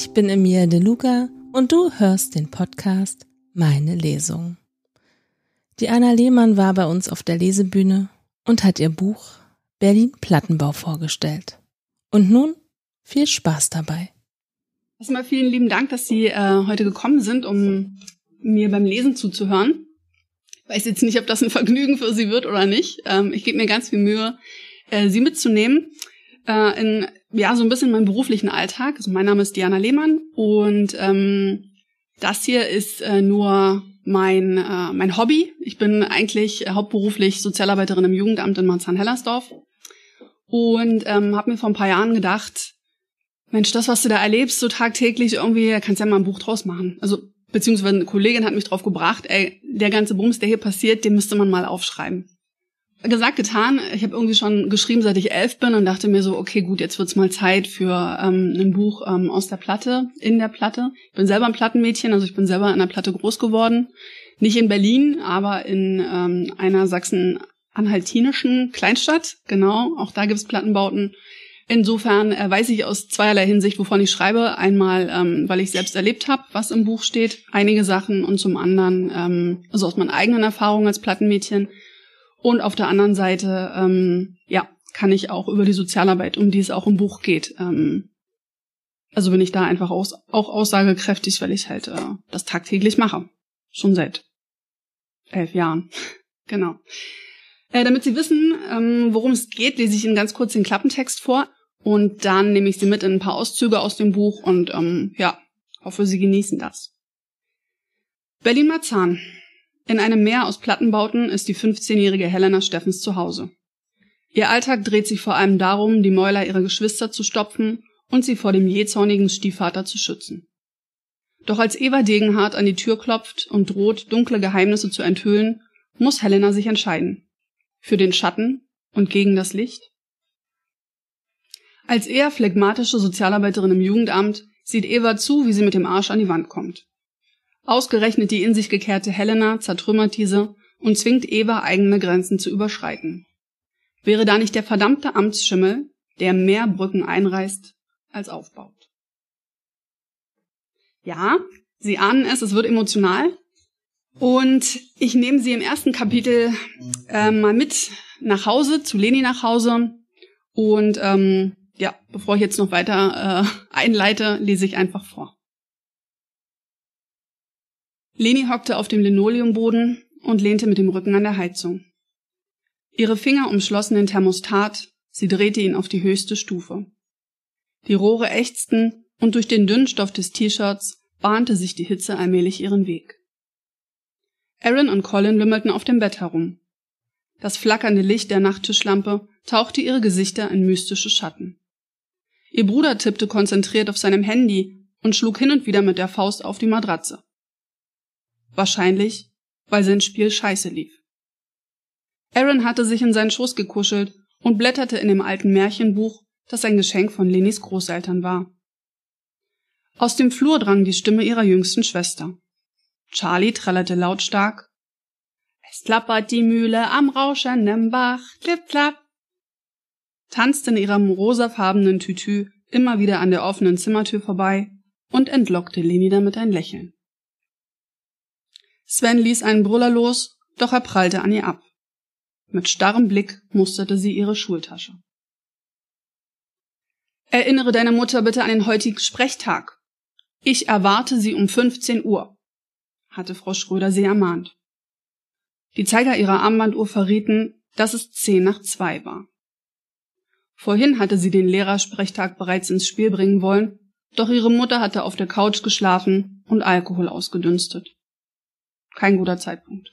Ich bin Emilia De Luca und du hörst den Podcast Meine Lesung. Die Anna Lehmann war bei uns auf der Lesebühne und hat ihr Buch Berlin Plattenbau vorgestellt. Und nun viel Spaß dabei. Erstmal vielen lieben Dank, dass Sie äh, heute gekommen sind, um mir beim Lesen zuzuhören. Ich weiß jetzt nicht, ob das ein Vergnügen für Sie wird oder nicht. Ähm, ich gebe mir ganz viel Mühe, äh, Sie mitzunehmen äh, in ja so ein bisschen meinen beruflichen Alltag. Also mein Name ist Diana Lehmann und ähm, das hier ist äh, nur mein äh, mein Hobby. Ich bin eigentlich hauptberuflich Sozialarbeiterin im Jugendamt in Marzahn-Hellersdorf und ähm, habe mir vor ein paar Jahren gedacht, Mensch, das, was du da erlebst, so tagtäglich irgendwie, kannst ja mal ein Buch draus machen. Also, beziehungsweise eine Kollegin hat mich drauf gebracht, ey, der ganze Bums, der hier passiert, den müsste man mal aufschreiben. Gesagt, getan. Ich habe irgendwie schon geschrieben, seit ich elf bin und dachte mir so, okay, gut, jetzt wird's mal Zeit für ähm, ein Buch ähm, aus der Platte, in der Platte. Ich bin selber ein Plattenmädchen, also ich bin selber in der Platte groß geworden. Nicht in Berlin, aber in ähm, einer sachsen-anhaltinischen Kleinstadt. Genau, auch da gibt's Plattenbauten. Insofern äh, weiß ich aus zweierlei Hinsicht, wovon ich schreibe. Einmal, ähm, weil ich selbst erlebt habe, was im Buch steht, einige Sachen, und zum anderen, ähm, also aus meinen eigenen Erfahrungen als Plattenmädchen. Und auf der anderen Seite, ähm, ja, kann ich auch über die Sozialarbeit, um die es auch im Buch geht. Ähm, also bin ich da einfach aus, auch aussagekräftig, weil ich halt äh, das tagtäglich mache. Schon seit elf Jahren. genau. Äh, damit Sie wissen, ähm, worum es geht, lese ich Ihnen ganz kurz den Klappentext vor. Und dann nehme ich Sie mit in ein paar Auszüge aus dem Buch und ähm, ja, hoffe, Sie genießen das. Berlin-Marzahn. In einem Meer aus Plattenbauten ist die 15-jährige Helena Steffens zu Hause. Ihr Alltag dreht sich vor allem darum, die Mäuler ihrer Geschwister zu stopfen und sie vor dem jähzornigen Stiefvater zu schützen. Doch als Eva Degenhardt an die Tür klopft und droht, dunkle Geheimnisse zu enthüllen, muss Helena sich entscheiden. Für den Schatten und gegen das Licht? Als eher phlegmatische Sozialarbeiterin im Jugendamt sieht Eva zu, wie sie mit dem Arsch an die Wand kommt. Ausgerechnet die in sich gekehrte Helena zertrümmert diese und zwingt Eva, eigene Grenzen zu überschreiten. Wäre da nicht der verdammte Amtsschimmel, der mehr Brücken einreißt als aufbaut? Ja, Sie ahnen es, es wird emotional. Und ich nehme Sie im ersten Kapitel äh, mal mit nach Hause, zu Leni nach Hause. Und ähm, ja, bevor ich jetzt noch weiter äh, einleite, lese ich einfach vor. Leni hockte auf dem Linoleumboden und lehnte mit dem Rücken an der Heizung. Ihre Finger umschlossen den Thermostat, sie drehte ihn auf die höchste Stufe. Die Rohre ächzten und durch den dünnen Stoff des T-Shirts bahnte sich die Hitze allmählich ihren Weg. Aaron und Colin wimmelten auf dem Bett herum. Das flackernde Licht der Nachttischlampe tauchte ihre Gesichter in mystische Schatten. Ihr Bruder tippte konzentriert auf seinem Handy und schlug hin und wieder mit der Faust auf die Matratze. Wahrscheinlich, weil sein Spiel scheiße lief. Aaron hatte sich in seinen Schoß gekuschelt und blätterte in dem alten Märchenbuch, das ein Geschenk von Lenis Großeltern war. Aus dem Flur drang die Stimme ihrer jüngsten Schwester. Charlie trällerte lautstark. Es klappert die Mühle am rauschenden Bach, klipp klapp. Tanzte in ihrem rosafarbenen Tütü immer wieder an der offenen Zimmertür vorbei und entlockte Leni damit ein Lächeln. Sven ließ einen Brüller los, doch er prallte an ihr ab. Mit starrem Blick musterte sie ihre Schultasche. Erinnere deine Mutter bitte an den heutigen Sprechtag. Ich erwarte sie um 15 Uhr hatte Frau Schröder sie ermahnt. Die Zeiger ihrer Armbanduhr verrieten, dass es zehn nach zwei war. Vorhin hatte sie den Lehrersprechtag bereits ins Spiel bringen wollen, doch ihre Mutter hatte auf der Couch geschlafen und Alkohol ausgedünstet. Kein guter Zeitpunkt.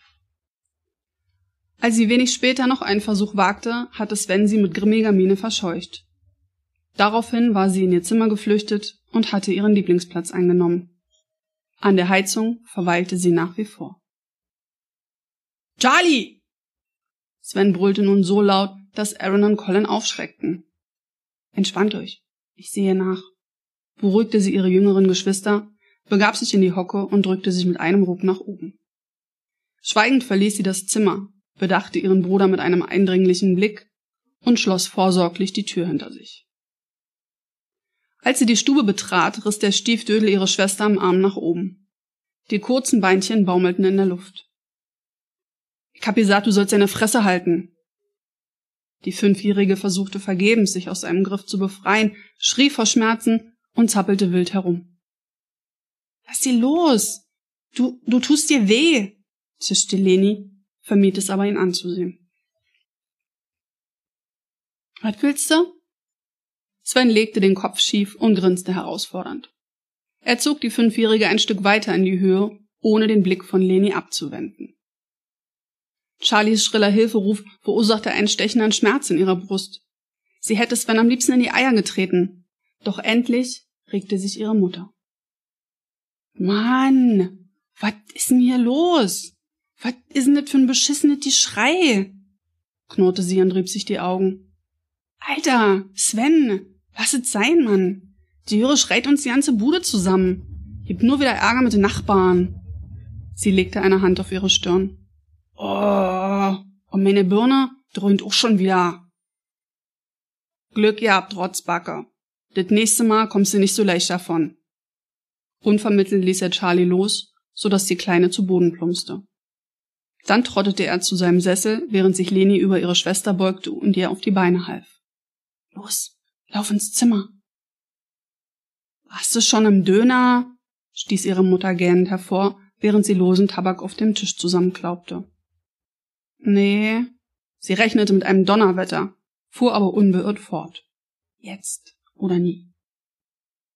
Als sie wenig später noch einen Versuch wagte, hatte Sven sie mit grimmiger Miene verscheucht. Daraufhin war sie in ihr Zimmer geflüchtet und hatte ihren Lieblingsplatz eingenommen. An der Heizung verweilte sie nach wie vor. Charlie! Sven brüllte nun so laut, dass Aaron und Colin aufschreckten. Entspannt euch. Ich sehe nach. Beruhigte sie ihre jüngeren Geschwister, begab sich in die Hocke und drückte sich mit einem Ruck nach oben. Schweigend verließ sie das Zimmer, bedachte ihren Bruder mit einem eindringlichen Blick und schloss vorsorglich die Tür hinter sich. Als sie die Stube betrat, riss der Stiefdödel ihre Schwester am Arm nach oben. Die kurzen Beinchen baumelten in der Luft. Ich hab gesagt, du sollst deine Fresse halten. Die Fünfjährige versuchte vergebens, sich aus seinem Griff zu befreien, schrie vor Schmerzen und zappelte wild herum. Lass sie los! Du, du tust dir weh! Zischte Leni, vermied es aber, ihn anzusehen. Was willst du? Sven legte den Kopf schief und grinste herausfordernd. Er zog die Fünfjährige ein Stück weiter in die Höhe, ohne den Blick von Leni abzuwenden. Charlies schriller Hilferuf verursachte einen stechenden Schmerz in ihrer Brust. Sie hätte Sven am liebsten in die Eier getreten. Doch endlich regte sich ihre Mutter. Mann, was ist denn hier los? Was ist denn das für ein beschissenes die Schrei? knurrte sie und rieb sich die Augen. Alter, Sven, lass es sein, Mann. Die Jöre schreit uns die ganze Bude zusammen. Gibt nur wieder Ärger mit den Nachbarn. Sie legte eine Hand auf ihre Stirn. Oh, und meine Birne dröhnt auch schon wieder. Glück gehabt, Rotzbacke. Das nächste Mal kommst du nicht so leicht davon. Unvermittelt ließ er Charlie los, so dass die Kleine zu Boden plumpste. Dann trottete er zu seinem Sessel, während sich Leni über ihre Schwester beugte und ihr auf die Beine half. Los, lauf ins Zimmer. Warst du schon im Döner? stieß ihre Mutter gähnend hervor, während sie losen Tabak auf dem Tisch zusammenklaubte. Nee. Sie rechnete mit einem Donnerwetter, fuhr aber unbeirrt fort. Jetzt oder nie.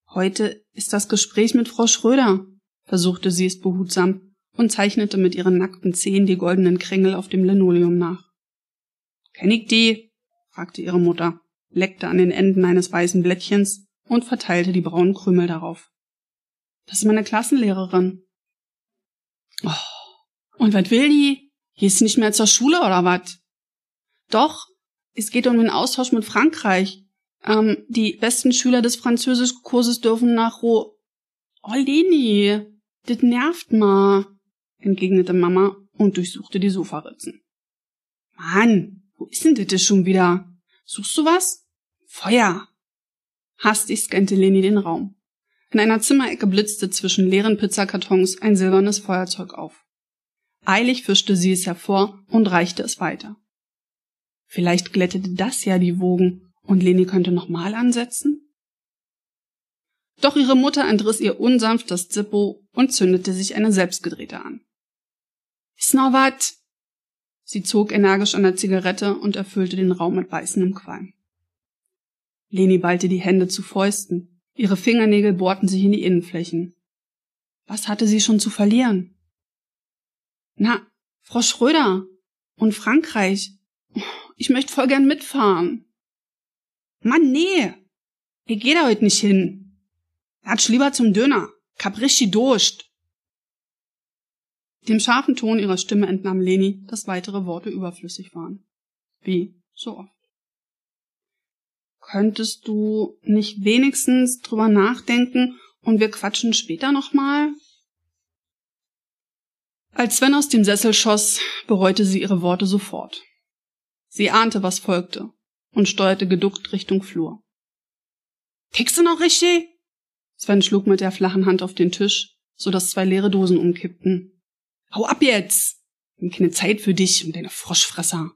Heute ist das Gespräch mit Frau Schröder, versuchte sie es behutsam und zeichnete mit ihren nackten Zehen die goldenen Kringel auf dem Linoleum nach. Kenn ich die? fragte ihre Mutter, leckte an den Enden eines weißen Blättchens und verteilte die braunen Krümel darauf. Das ist meine Klassenlehrerin. Oh, und was will die? Gehst du nicht mehr zur Schule oder was? Doch, es geht um den Austausch mit Frankreich. Ähm, die besten Schüler des Französischkurses dürfen nach Ro... Oh, Leni, das nervt ma, entgegnete Mama und durchsuchte die Sofaritzen. Mann, wo ist denn das schon wieder? Suchst du was? Feuer! Hastig scannte Leni den Raum. In einer Zimmerecke blitzte zwischen leeren Pizzakartons ein silbernes Feuerzeug auf. Eilig fischte sie es hervor und reichte es weiter. Vielleicht glättete das ja die Wogen und Leni könnte nochmal ansetzen? Doch ihre Mutter entriss ihr unsanft das Zippo und zündete sich eine selbstgedrehte an. Ist noch wat? Sie zog energisch an der Zigarette und erfüllte den Raum mit beißendem Qualm. Leni ballte die Hände zu Fäusten. Ihre Fingernägel bohrten sich in die Innenflächen. Was hatte sie schon zu verlieren? Na, Frau Schröder und Frankreich. Ich möchte voll gern mitfahren. Mann, nee. Ich geh da heute nicht hin. Latsch lieber zum Döner. Capricci Durst. Dem scharfen Ton ihrer Stimme entnahm Leni, dass weitere Worte überflüssig waren. Wie so oft. Könntest du nicht wenigstens drüber nachdenken und wir quatschen später nochmal? Als Sven aus dem Sessel schoss, bereute sie ihre Worte sofort. Sie ahnte, was folgte und steuerte geduckt Richtung Flur. Tickst du noch richtig? Sven schlug mit der flachen Hand auf den Tisch, so dass zwei leere Dosen umkippten. Hau ab jetzt! Wir keine Zeit für dich und deine Froschfresser.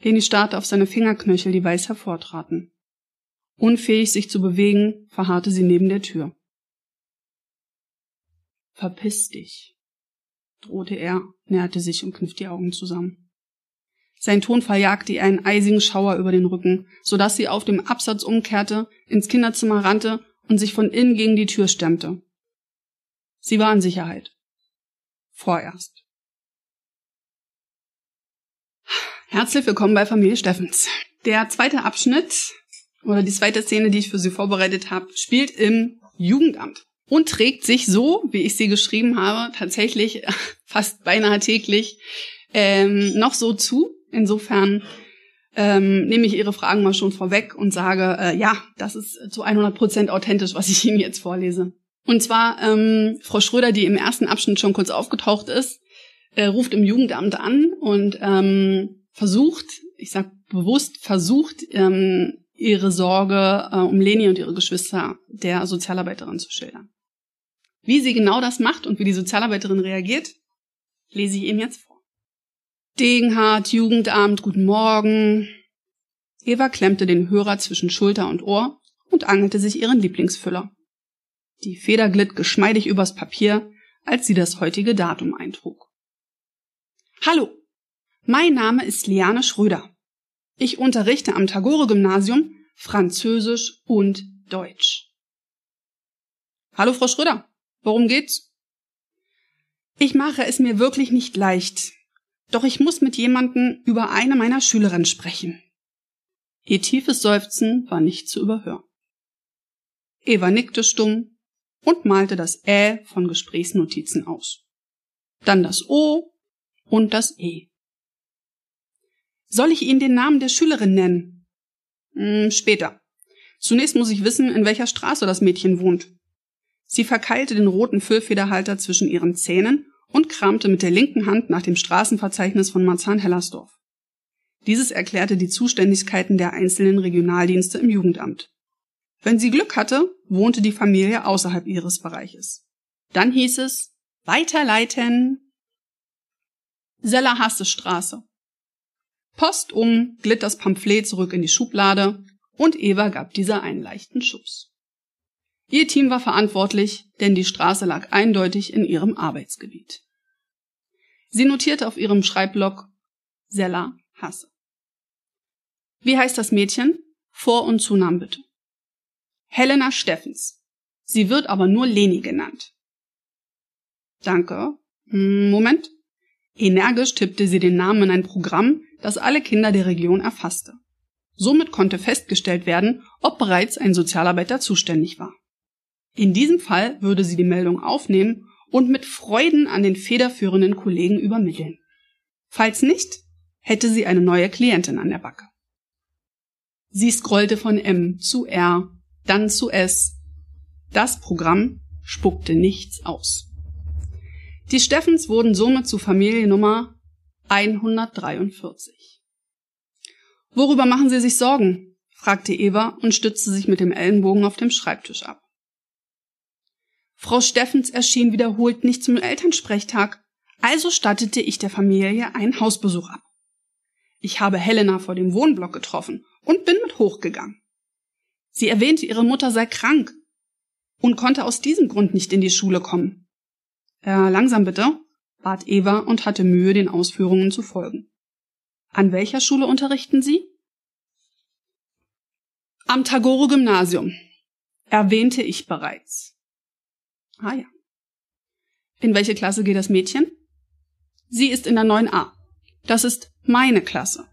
Leni starrte auf seine Fingerknöchel, die weiß hervortraten. Unfähig, sich zu bewegen, verharrte sie neben der Tür. Verpiss dich, drohte er, näherte sich und kniff die Augen zusammen. Sein Tonfall jagte ihr einen eisigen Schauer über den Rücken, so dass sie auf dem Absatz umkehrte, ins Kinderzimmer rannte und sich von innen gegen die Tür stemmte. Sie war in Sicherheit. Vorerst. Herzlich willkommen bei Familie Steffens. Der zweite Abschnitt oder die zweite Szene, die ich für Sie vorbereitet habe, spielt im Jugendamt und trägt sich so, wie ich sie geschrieben habe, tatsächlich fast beinahe täglich ähm, noch so zu. Insofern ähm, nehme ich Ihre Fragen mal schon vorweg und sage, äh, ja, das ist zu 100 Prozent authentisch, was ich Ihnen jetzt vorlese. Und zwar ähm, Frau Schröder, die im ersten Abschnitt schon kurz aufgetaucht ist, äh, ruft im Jugendamt an und ähm, versucht, ich sag bewusst versucht, ähm, ihre Sorge äh, um Leni und ihre Geschwister der Sozialarbeiterin zu schildern. Wie sie genau das macht und wie die Sozialarbeiterin reagiert, lese ich Ihnen jetzt vor. Degenhardt, Jugendamt, guten Morgen. Eva klemmte den Hörer zwischen Schulter und Ohr und angelte sich ihren Lieblingsfüller. Die Feder glitt geschmeidig übers Papier, als sie das heutige Datum eintrug. Hallo, mein Name ist Liane Schröder. Ich unterrichte am Tagore-Gymnasium Französisch und Deutsch. Hallo, Frau Schröder. Worum geht's? Ich mache es mir wirklich nicht leicht. Doch ich muss mit jemandem über eine meiner Schülerinnen sprechen. Ihr tiefes Seufzen war nicht zu überhören. Eva nickte stumm und malte das Ä von Gesprächsnotizen aus. Dann das O und das E. Soll ich Ihnen den Namen der Schülerin nennen? Hm, später. Zunächst muss ich wissen, in welcher Straße das Mädchen wohnt. Sie verkeilte den roten Füllfederhalter zwischen ihren Zähnen und kramte mit der linken Hand nach dem Straßenverzeichnis von Marzahn-Hellersdorf. Dieses erklärte die Zuständigkeiten der einzelnen Regionaldienste im Jugendamt. Wenn sie Glück hatte, wohnte die Familie außerhalb ihres Bereiches. Dann hieß es weiterleiten. Sellerhassestraße. Post um glitt das Pamphlet zurück in die Schublade und Eva gab dieser einen leichten Schuss. Ihr Team war verantwortlich, denn die Straße lag eindeutig in ihrem Arbeitsgebiet. Sie notierte auf ihrem Schreibblock Sella Hasse. Wie heißt das Mädchen? Vor- und Zunamen bitte. Helena Steffens. Sie wird aber nur Leni genannt. Danke. Hm, Moment. Energisch tippte sie den Namen in ein Programm, das alle Kinder der Region erfasste. Somit konnte festgestellt werden, ob bereits ein Sozialarbeiter zuständig war. In diesem Fall würde sie die Meldung aufnehmen und mit Freuden an den federführenden Kollegen übermitteln. Falls nicht, hätte sie eine neue Klientin an der Backe. Sie scrollte von M zu R, dann zu S. Das Programm spuckte nichts aus. Die Steffens wurden somit zu Familie Nummer 143. Worüber machen Sie sich Sorgen? fragte Eva und stützte sich mit dem Ellenbogen auf dem Schreibtisch ab. Frau Steffens erschien wiederholt nicht zum Elternsprechtag, also stattete ich der Familie einen Hausbesuch ab. Ich habe Helena vor dem Wohnblock getroffen und bin mit hochgegangen. Sie erwähnte, ihre Mutter sei krank und konnte aus diesem Grund nicht in die Schule kommen. Äh, langsam bitte, bat Eva und hatte Mühe, den Ausführungen zu folgen. An welcher Schule unterrichten Sie? Am Tagore Gymnasium. Erwähnte ich bereits. Ah ja. In welche Klasse geht das Mädchen? Sie ist in der 9a. Das ist meine Klasse,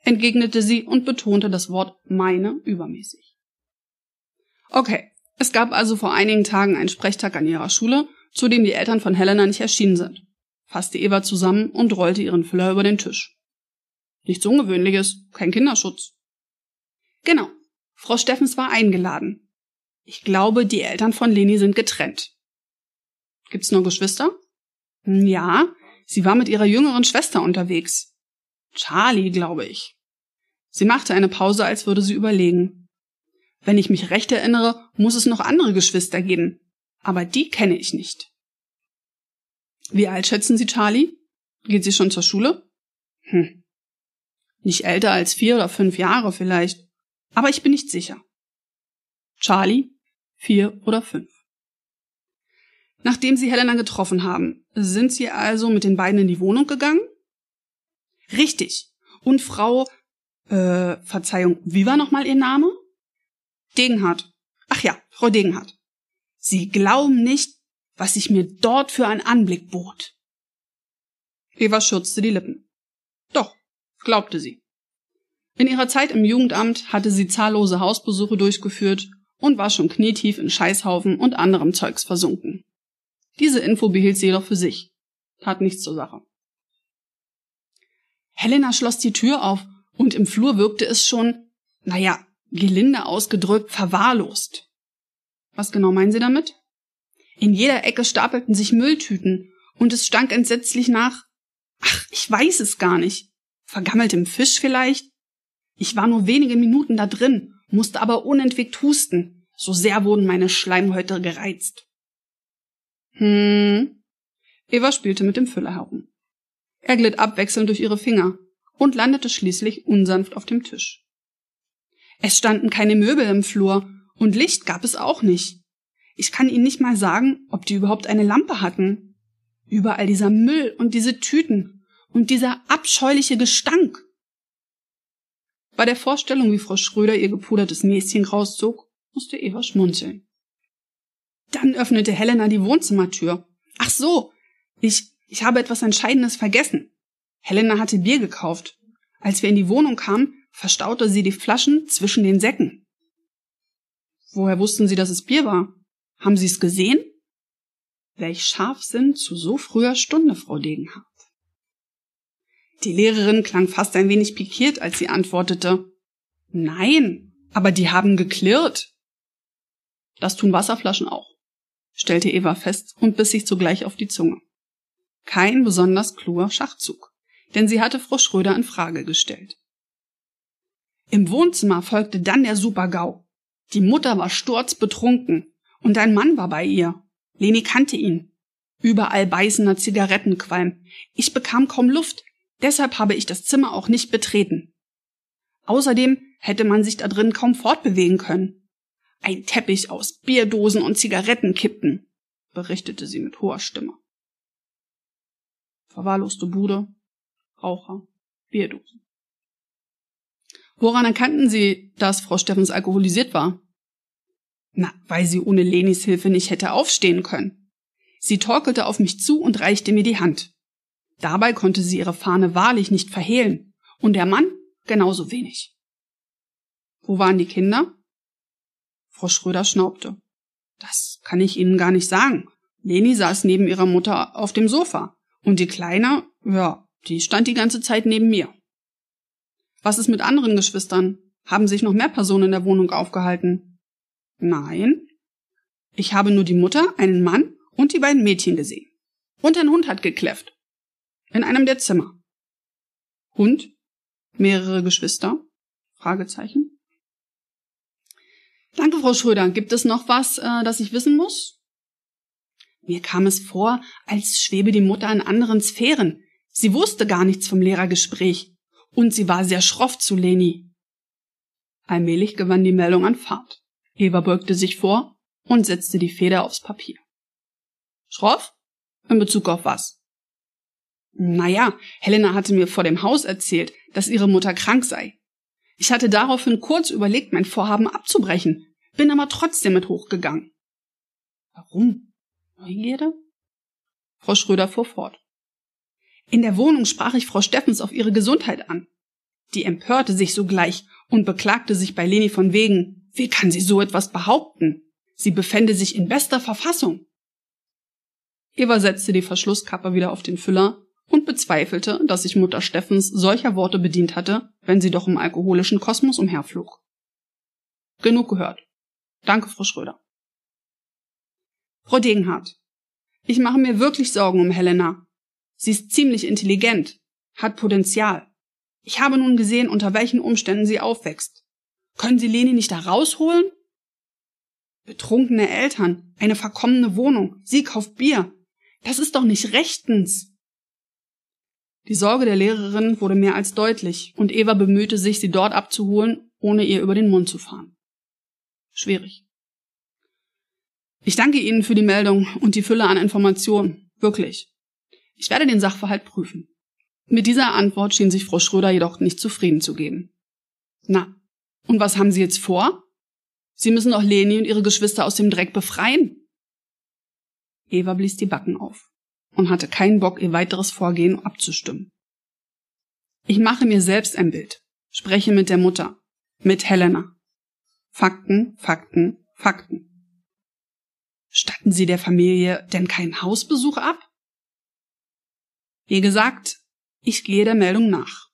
entgegnete sie und betonte das Wort meine übermäßig. Okay, es gab also vor einigen Tagen einen Sprechtag an ihrer Schule, zu dem die Eltern von Helena nicht erschienen sind, fasste Eva zusammen und rollte ihren Füller über den Tisch. Nichts Ungewöhnliches, kein Kinderschutz. Genau, Frau Steffens war eingeladen, ich glaube, die Eltern von Leni sind getrennt. Gibt's nur Geschwister? Hm, ja, sie war mit ihrer jüngeren Schwester unterwegs. Charlie, glaube ich. Sie machte eine Pause, als würde sie überlegen. Wenn ich mich recht erinnere, muss es noch andere Geschwister geben. Aber die kenne ich nicht. Wie alt schätzen Sie Charlie? Geht sie schon zur Schule? Hm. Nicht älter als vier oder fünf Jahre vielleicht. Aber ich bin nicht sicher. Charlie vier oder fünf. Nachdem sie Helena getroffen haben, sind sie also mit den beiden in die Wohnung gegangen? Richtig. Und Frau, äh, Verzeihung, wie war nochmal ihr Name? Degenhardt. Ach ja, Frau Degenhardt. Sie glauben nicht, was sich mir dort für ein Anblick bot. Eva schürzte die Lippen. Doch, glaubte sie. In ihrer Zeit im Jugendamt hatte sie zahllose Hausbesuche durchgeführt und war schon knietief in Scheißhaufen und anderem Zeugs versunken. Diese Info behielt sie jedoch für sich, tat nichts zur Sache. Helena schloss die Tür auf und im Flur wirkte es schon, naja, gelinde ausgedrückt, verwahrlost. Was genau meinen Sie damit? In jeder Ecke stapelten sich Mülltüten und es stank entsetzlich nach, ach, ich weiß es gar nicht, vergammeltem Fisch vielleicht? Ich war nur wenige Minuten da drin, musste aber unentwegt husten. So sehr wurden meine Schleimhäute gereizt. Hm. Eva spielte mit dem Füller herum. Er glitt abwechselnd durch ihre Finger und landete schließlich unsanft auf dem Tisch. Es standen keine Möbel im Flur und Licht gab es auch nicht. Ich kann Ihnen nicht mal sagen, ob die überhaupt eine Lampe hatten. Überall dieser Müll und diese Tüten und dieser abscheuliche Gestank. Bei der Vorstellung, wie Frau Schröder ihr gepudertes Näschen rauszog, musste Eva schmunzeln. Dann öffnete Helena die Wohnzimmertür. Ach so, ich, ich habe etwas Entscheidendes vergessen. Helena hatte Bier gekauft. Als wir in die Wohnung kamen, verstaute sie die Flaschen zwischen den Säcken. Woher wussten Sie, dass es Bier war? Haben Sie es gesehen? Welch Scharfsinn zu so früher Stunde, Frau Degenhardt. Die Lehrerin klang fast ein wenig pikiert, als sie antwortete. Nein, aber die haben geklirrt. Das tun Wasserflaschen auch, stellte Eva fest und biss sich zugleich auf die Zunge. Kein besonders kluger Schachzug, denn sie hatte Frau Schröder in Frage gestellt. Im Wohnzimmer folgte dann der Super-GAU. Die Mutter war sturzbetrunken und ein Mann war bei ihr. Leni kannte ihn. Überall beißender Zigarettenqualm. Ich bekam kaum Luft, deshalb habe ich das Zimmer auch nicht betreten. Außerdem hätte man sich da drin kaum fortbewegen können. Ein Teppich aus Bierdosen und Zigarettenkippen, berichtete sie mit hoher Stimme. Verwahrloste Bude, Raucher, Bierdosen. Woran erkannten Sie, dass Frau Steffens alkoholisiert war? Na, weil sie ohne Lenis Hilfe nicht hätte aufstehen können. Sie torkelte auf mich zu und reichte mir die Hand. Dabei konnte sie ihre Fahne wahrlich nicht verhehlen, und der Mann genauso wenig. Wo waren die Kinder? Frau Schröder schnaubte. Das kann ich Ihnen gar nicht sagen. Leni saß neben ihrer Mutter auf dem Sofa, und die Kleine, ja, die stand die ganze Zeit neben mir. Was ist mit anderen Geschwistern? Haben sich noch mehr Personen in der Wohnung aufgehalten? Nein. Ich habe nur die Mutter, einen Mann und die beiden Mädchen gesehen. Und ein Hund hat gekläfft. In einem der Zimmer. Hund? Mehrere Geschwister? Fragezeichen. Danke, Frau Schröder. Gibt es noch was, äh, das ich wissen muss? Mir kam es vor, als schwebe die Mutter in anderen Sphären. Sie wusste gar nichts vom Lehrergespräch und sie war sehr schroff zu Leni. Allmählich gewann die Meldung an Fahrt. Eva beugte sich vor und setzte die Feder aufs Papier. Schroff? In Bezug auf was? Naja, Helena hatte mir vor dem Haus erzählt, dass ihre Mutter krank sei. Ich hatte daraufhin kurz überlegt, mein Vorhaben abzubrechen, bin aber trotzdem mit hochgegangen. Warum? Neugierde? Frau Schröder fuhr fort. In der Wohnung sprach ich Frau Steffens auf ihre Gesundheit an. Die empörte sich sogleich und beklagte sich bei Leni von wegen, wie kann sie so etwas behaupten? Sie befände sich in bester Verfassung. Eva setzte die Verschlusskappe wieder auf den Füller und bezweifelte, dass sich Mutter Steffens solcher Worte bedient hatte, wenn sie doch im alkoholischen Kosmos umherflog. Genug gehört. Danke, Frau Schröder. Frau Degenhardt, ich mache mir wirklich Sorgen um Helena, Sie ist ziemlich intelligent, hat Potenzial. Ich habe nun gesehen, unter welchen Umständen sie aufwächst. Können Sie Leni nicht da rausholen? Betrunkene Eltern, eine verkommene Wohnung, sie kauft Bier. Das ist doch nicht rechtens. Die Sorge der Lehrerin wurde mehr als deutlich, und Eva bemühte sich, sie dort abzuholen, ohne ihr über den Mund zu fahren. Schwierig. Ich danke Ihnen für die Meldung und die Fülle an Informationen. Wirklich. Ich werde den Sachverhalt prüfen. Mit dieser Antwort schien sich Frau Schröder jedoch nicht zufrieden zu geben. Na, und was haben Sie jetzt vor? Sie müssen doch Leni und ihre Geschwister aus dem Dreck befreien. Eva blies die Backen auf und hatte keinen Bock, ihr weiteres Vorgehen abzustimmen. Ich mache mir selbst ein Bild, spreche mit der Mutter, mit Helena. Fakten, Fakten, Fakten. Statten Sie der Familie denn keinen Hausbesuch ab? Wie gesagt, ich gehe der Meldung nach.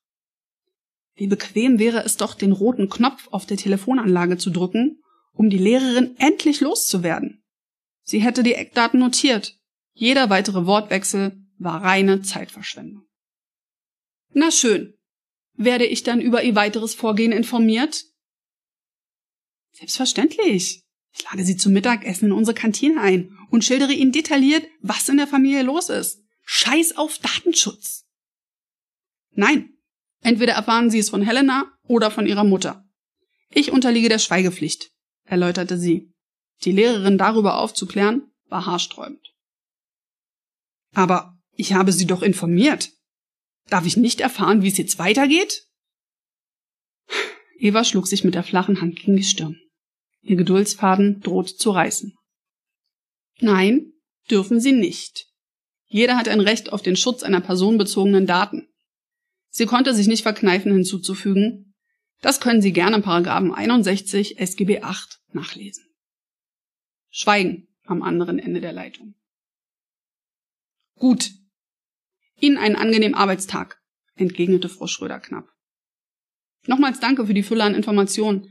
Wie bequem wäre es doch, den roten Knopf auf der Telefonanlage zu drücken, um die Lehrerin endlich loszuwerden. Sie hätte die Eckdaten notiert. Jeder weitere Wortwechsel war reine Zeitverschwendung. Na schön. werde ich dann über ihr weiteres Vorgehen informiert? Selbstverständlich. Ich lade Sie zum Mittagessen in unsere Kantine ein und schildere Ihnen detailliert, was in der Familie los ist. Scheiß auf Datenschutz. Nein. Entweder erfahren Sie es von Helena oder von Ihrer Mutter. Ich unterliege der Schweigepflicht, erläuterte sie. Die Lehrerin darüber aufzuklären, war haarsträubend. Aber ich habe Sie doch informiert. Darf ich nicht erfahren, wie es jetzt weitergeht? Eva schlug sich mit der flachen Hand gegen die Stirn. Ihr Geduldsfaden droht zu reißen. Nein, dürfen Sie nicht. Jeder hat ein Recht auf den Schutz einer personenbezogenen Daten. Sie konnte sich nicht verkneifen hinzuzufügen, das können Sie gerne in Paragraphen 61 SGB 8 nachlesen. Schweigen am anderen Ende der Leitung. Gut. Ihnen einen angenehmen Arbeitstag, entgegnete Frau Schröder knapp. Nochmals danke für die Fülle an Informationen.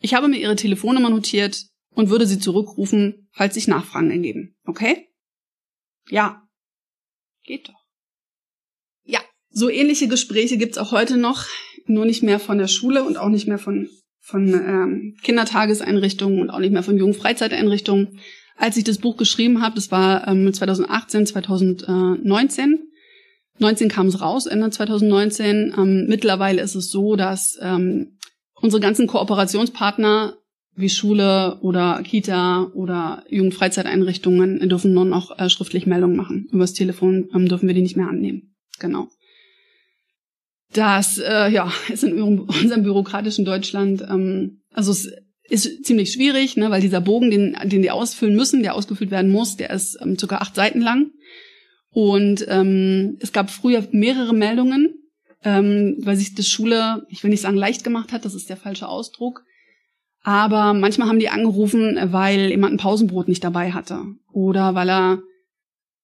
Ich habe mir Ihre Telefonnummer notiert und würde Sie zurückrufen, falls sich Nachfragen ergeben. Okay? Ja. Geht doch. Ja, so ähnliche Gespräche gibt's auch heute noch, nur nicht mehr von der Schule und auch nicht mehr von, von ähm, Kindertageseinrichtungen und auch nicht mehr von Jugendfreizeiteinrichtungen. Als ich das Buch geschrieben habe, das war ähm, 2018, 2019, 19 kam es raus, Ende 2019. Ähm, mittlerweile ist es so, dass ähm, unsere ganzen Kooperationspartner wie Schule oder Kita oder Jugendfreizeiteinrichtungen dürfen nur noch äh, schriftlich Meldungen machen. Übers Telefon ähm, dürfen wir die nicht mehr annehmen. Genau. Das äh, ja, ist in unserem bürokratischen Deutschland, ähm, also es ist ziemlich schwierig, ne, weil dieser Bogen, den, den die ausfüllen müssen, der ausgefüllt werden muss, der ist ähm, circa acht Seiten lang. Und ähm, es gab früher mehrere Meldungen, ähm, weil sich das Schule, ich will nicht sagen leicht gemacht hat, das ist der falsche Ausdruck. Aber manchmal haben die angerufen, weil jemand ein Pausenbrot nicht dabei hatte. Oder weil er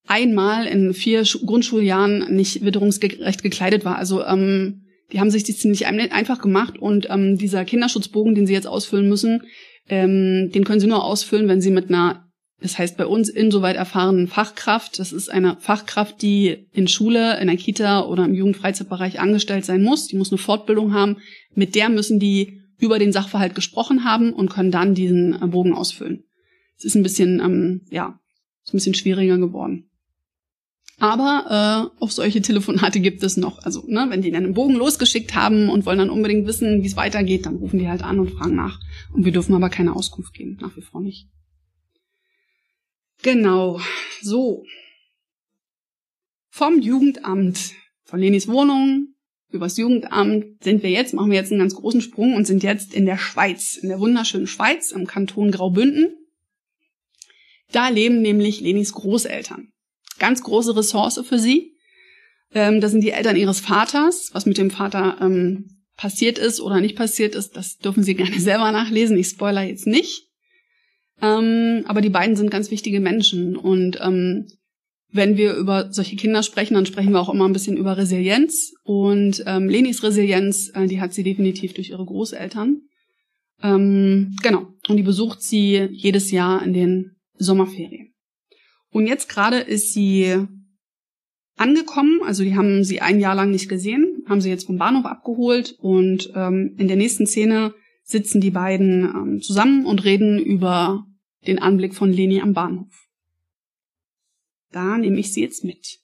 einmal in vier Grundschuljahren nicht witterungsgerecht gekleidet war. Also ähm, die haben sich das ziemlich einfach gemacht und ähm, dieser Kinderschutzbogen, den sie jetzt ausfüllen müssen, ähm, den können sie nur ausfüllen, wenn sie mit einer das heißt bei uns insoweit erfahrenen Fachkraft. Das ist eine Fachkraft, die in Schule, in der Kita oder im Jugendfreizeitbereich angestellt sein muss. Die muss eine Fortbildung haben. Mit der müssen die über den Sachverhalt gesprochen haben und können dann diesen äh, Bogen ausfüllen. Es ist ein bisschen, ähm, ja, ist ein bisschen schwieriger geworden. Aber äh, auch solche Telefonate gibt es noch. Also, ne, wenn die dann einen Bogen losgeschickt haben und wollen dann unbedingt wissen, wie es weitergeht, dann rufen die halt an und fragen nach. Und wir dürfen aber keine Auskunft geben, nach wie vor nicht. Genau, so. Vom Jugendamt, von Lenis Wohnung übers Jugendamt sind wir jetzt, machen wir jetzt einen ganz großen Sprung und sind jetzt in der Schweiz, in der wunderschönen Schweiz, im Kanton Graubünden. Da leben nämlich Lenis Großeltern. Ganz große Ressource für sie. Ähm, das sind die Eltern ihres Vaters. Was mit dem Vater ähm, passiert ist oder nicht passiert ist, das dürfen Sie gerne selber nachlesen. Ich spoiler jetzt nicht. Ähm, aber die beiden sind ganz wichtige Menschen. Und ähm, wenn wir über solche Kinder sprechen, dann sprechen wir auch immer ein bisschen über Resilienz. Und ähm, Lenis Resilienz, äh, die hat sie definitiv durch ihre Großeltern. Ähm, genau. Und die besucht sie jedes Jahr in den Sommerferien. Und jetzt gerade ist sie angekommen, also die haben sie ein Jahr lang nicht gesehen, haben sie jetzt vom Bahnhof abgeholt und ähm, in der nächsten Szene sitzen die beiden ähm, zusammen und reden über den Anblick von Leni am Bahnhof. Da nehme ich sie jetzt mit.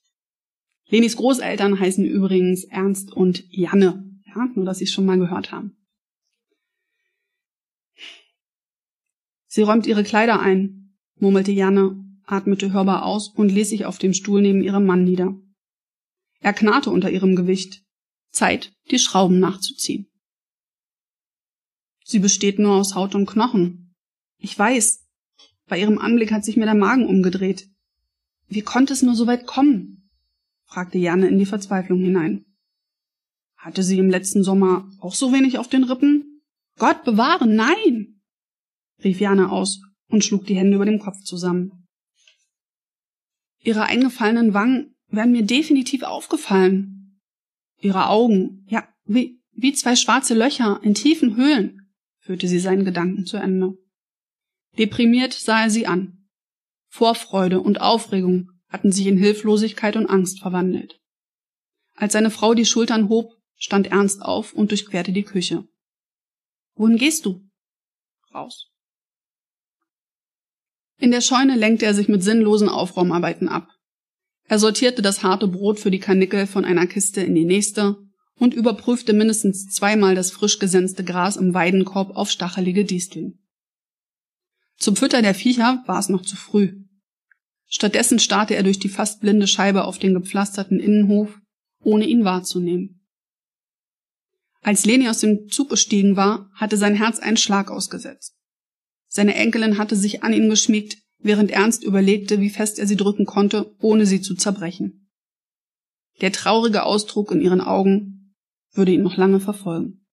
Lenis Großeltern heißen übrigens Ernst und Janne, ja, nur dass Sie es schon mal gehört haben. Sie räumt ihre Kleider ein, murmelte Janne, atmete hörbar aus und ließ sich auf dem Stuhl neben ihrem Mann nieder. Er knarrte unter ihrem Gewicht. Zeit, die Schrauben nachzuziehen. Sie besteht nur aus Haut und Knochen. Ich weiß. Bei ihrem Anblick hat sich mir der Magen umgedreht. Wie konnte es nur so weit kommen? fragte Janne in die Verzweiflung hinein. Hatte sie im letzten Sommer auch so wenig auf den Rippen? Gott bewahre, nein! rief Jana aus und schlug die Hände über dem Kopf zusammen. Ihre eingefallenen Wangen wären mir definitiv aufgefallen. Ihre Augen, ja, wie, wie zwei schwarze Löcher in tiefen Höhlen führte sie seinen Gedanken zu Ende. Deprimiert sah er sie an. Vorfreude und Aufregung hatten sich in Hilflosigkeit und Angst verwandelt. Als seine Frau die Schultern hob, stand Ernst auf und durchquerte die Küche. Wohin gehst du? Raus. In der Scheune lenkte er sich mit sinnlosen Aufräumarbeiten ab. Er sortierte das harte Brot für die Karnickel von einer Kiste in die nächste und überprüfte mindestens zweimal das frisch gesenzte Gras im Weidenkorb auf stachelige Disteln. Zum Füttern der Viecher war es noch zu früh. Stattdessen starrte er durch die fast blinde Scheibe auf den gepflasterten Innenhof, ohne ihn wahrzunehmen. Als Leni aus dem Zug gestiegen war, hatte sein Herz einen Schlag ausgesetzt. Seine Enkelin hatte sich an ihn geschmiegt, während Ernst überlegte, wie fest er sie drücken konnte, ohne sie zu zerbrechen. Der traurige Ausdruck in ihren Augen würde ihn noch lange verfolgen.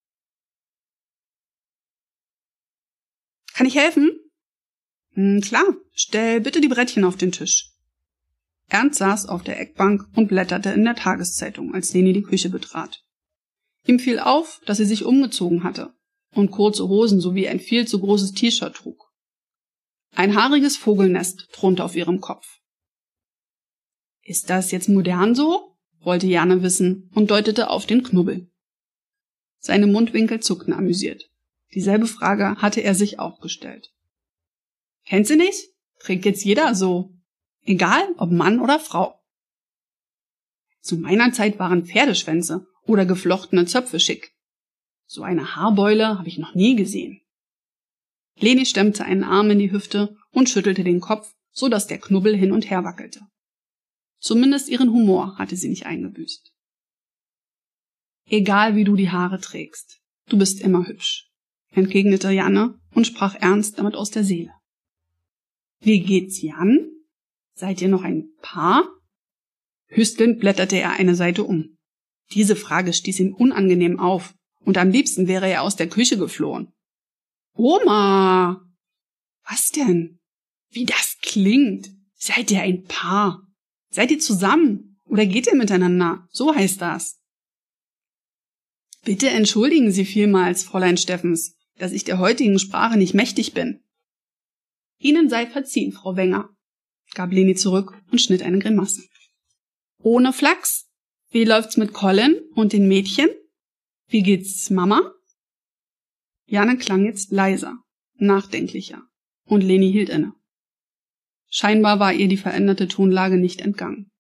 Kann ich helfen? Hm, klar, stell bitte die Brettchen auf den Tisch. Ernst saß auf der Eckbank und blätterte in der Tageszeitung, als Leni die Küche betrat. Ihm fiel auf, dass sie sich umgezogen hatte und kurze Hosen sowie ein viel zu großes T-Shirt trug. Ein haariges Vogelnest thronte auf ihrem Kopf. Ist das jetzt modern so? wollte Jana wissen und deutete auf den Knubbel. Seine Mundwinkel zuckten amüsiert. Dieselbe Frage hatte er sich auch gestellt. Kennst du nicht? Trägt jetzt jeder so. Egal, ob Mann oder Frau. Zu meiner Zeit waren Pferdeschwänze oder geflochtene Zöpfe schick. So eine Haarbeule habe ich noch nie gesehen. Leni stemmte einen Arm in die Hüfte und schüttelte den Kopf, so dass der Knubbel hin und her wackelte. Zumindest ihren Humor hatte sie nicht eingebüßt. Egal wie du die Haare trägst, du bist immer hübsch, entgegnete Janne und sprach ernst damit aus der Seele. Wie geht's Jan? Seid ihr noch ein Paar? Hüstelnd blätterte er eine Seite um. Diese Frage stieß ihm unangenehm auf, und am liebsten wäre er aus der Küche geflohen. Oma! Was denn? Wie das klingt! Seid ihr ein Paar? Seid ihr zusammen? Oder geht ihr miteinander? So heißt das. Bitte entschuldigen Sie vielmals, Fräulein Steffens, dass ich der heutigen Sprache nicht mächtig bin. Ihnen sei verziehen, Frau Wenger, gab Leni zurück und schnitt eine Grimasse. Ohne Flachs. Wie läuft's mit Colin und den Mädchen? Wie geht's Mama? Janne klang jetzt leiser, nachdenklicher, und Leni hielt inne. Scheinbar war ihr die veränderte Tonlage nicht entgangen.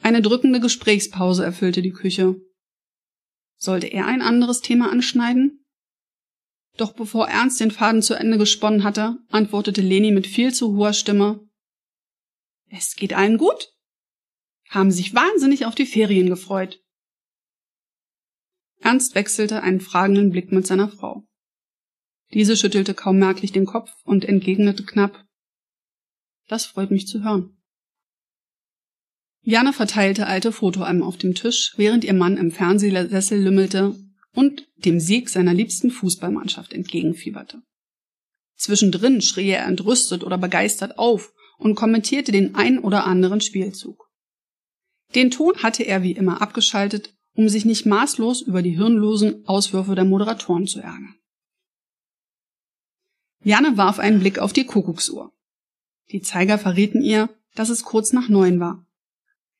Eine drückende Gesprächspause erfüllte die Küche. Sollte er ein anderes Thema anschneiden? Doch bevor Ernst den Faden zu Ende gesponnen hatte, antwortete Leni mit viel zu hoher Stimme Es geht allen gut. Haben sich wahnsinnig auf die Ferien gefreut. Ernst wechselte einen fragenden Blick mit seiner Frau. Diese schüttelte kaum merklich den Kopf und entgegnete knapp Das freut mich zu hören. Jana verteilte alte Fotoalben auf dem Tisch, während ihr Mann im Fernsehsessel lümmelte und dem Sieg seiner liebsten Fußballmannschaft entgegenfieberte. Zwischendrin schrie er entrüstet oder begeistert auf und kommentierte den ein oder anderen Spielzug. Den Ton hatte er wie immer abgeschaltet, um sich nicht maßlos über die hirnlosen Auswürfe der Moderatoren zu ärgern. Janne warf einen Blick auf die Kuckucksuhr. Die Zeiger verrieten ihr, dass es kurz nach neun war.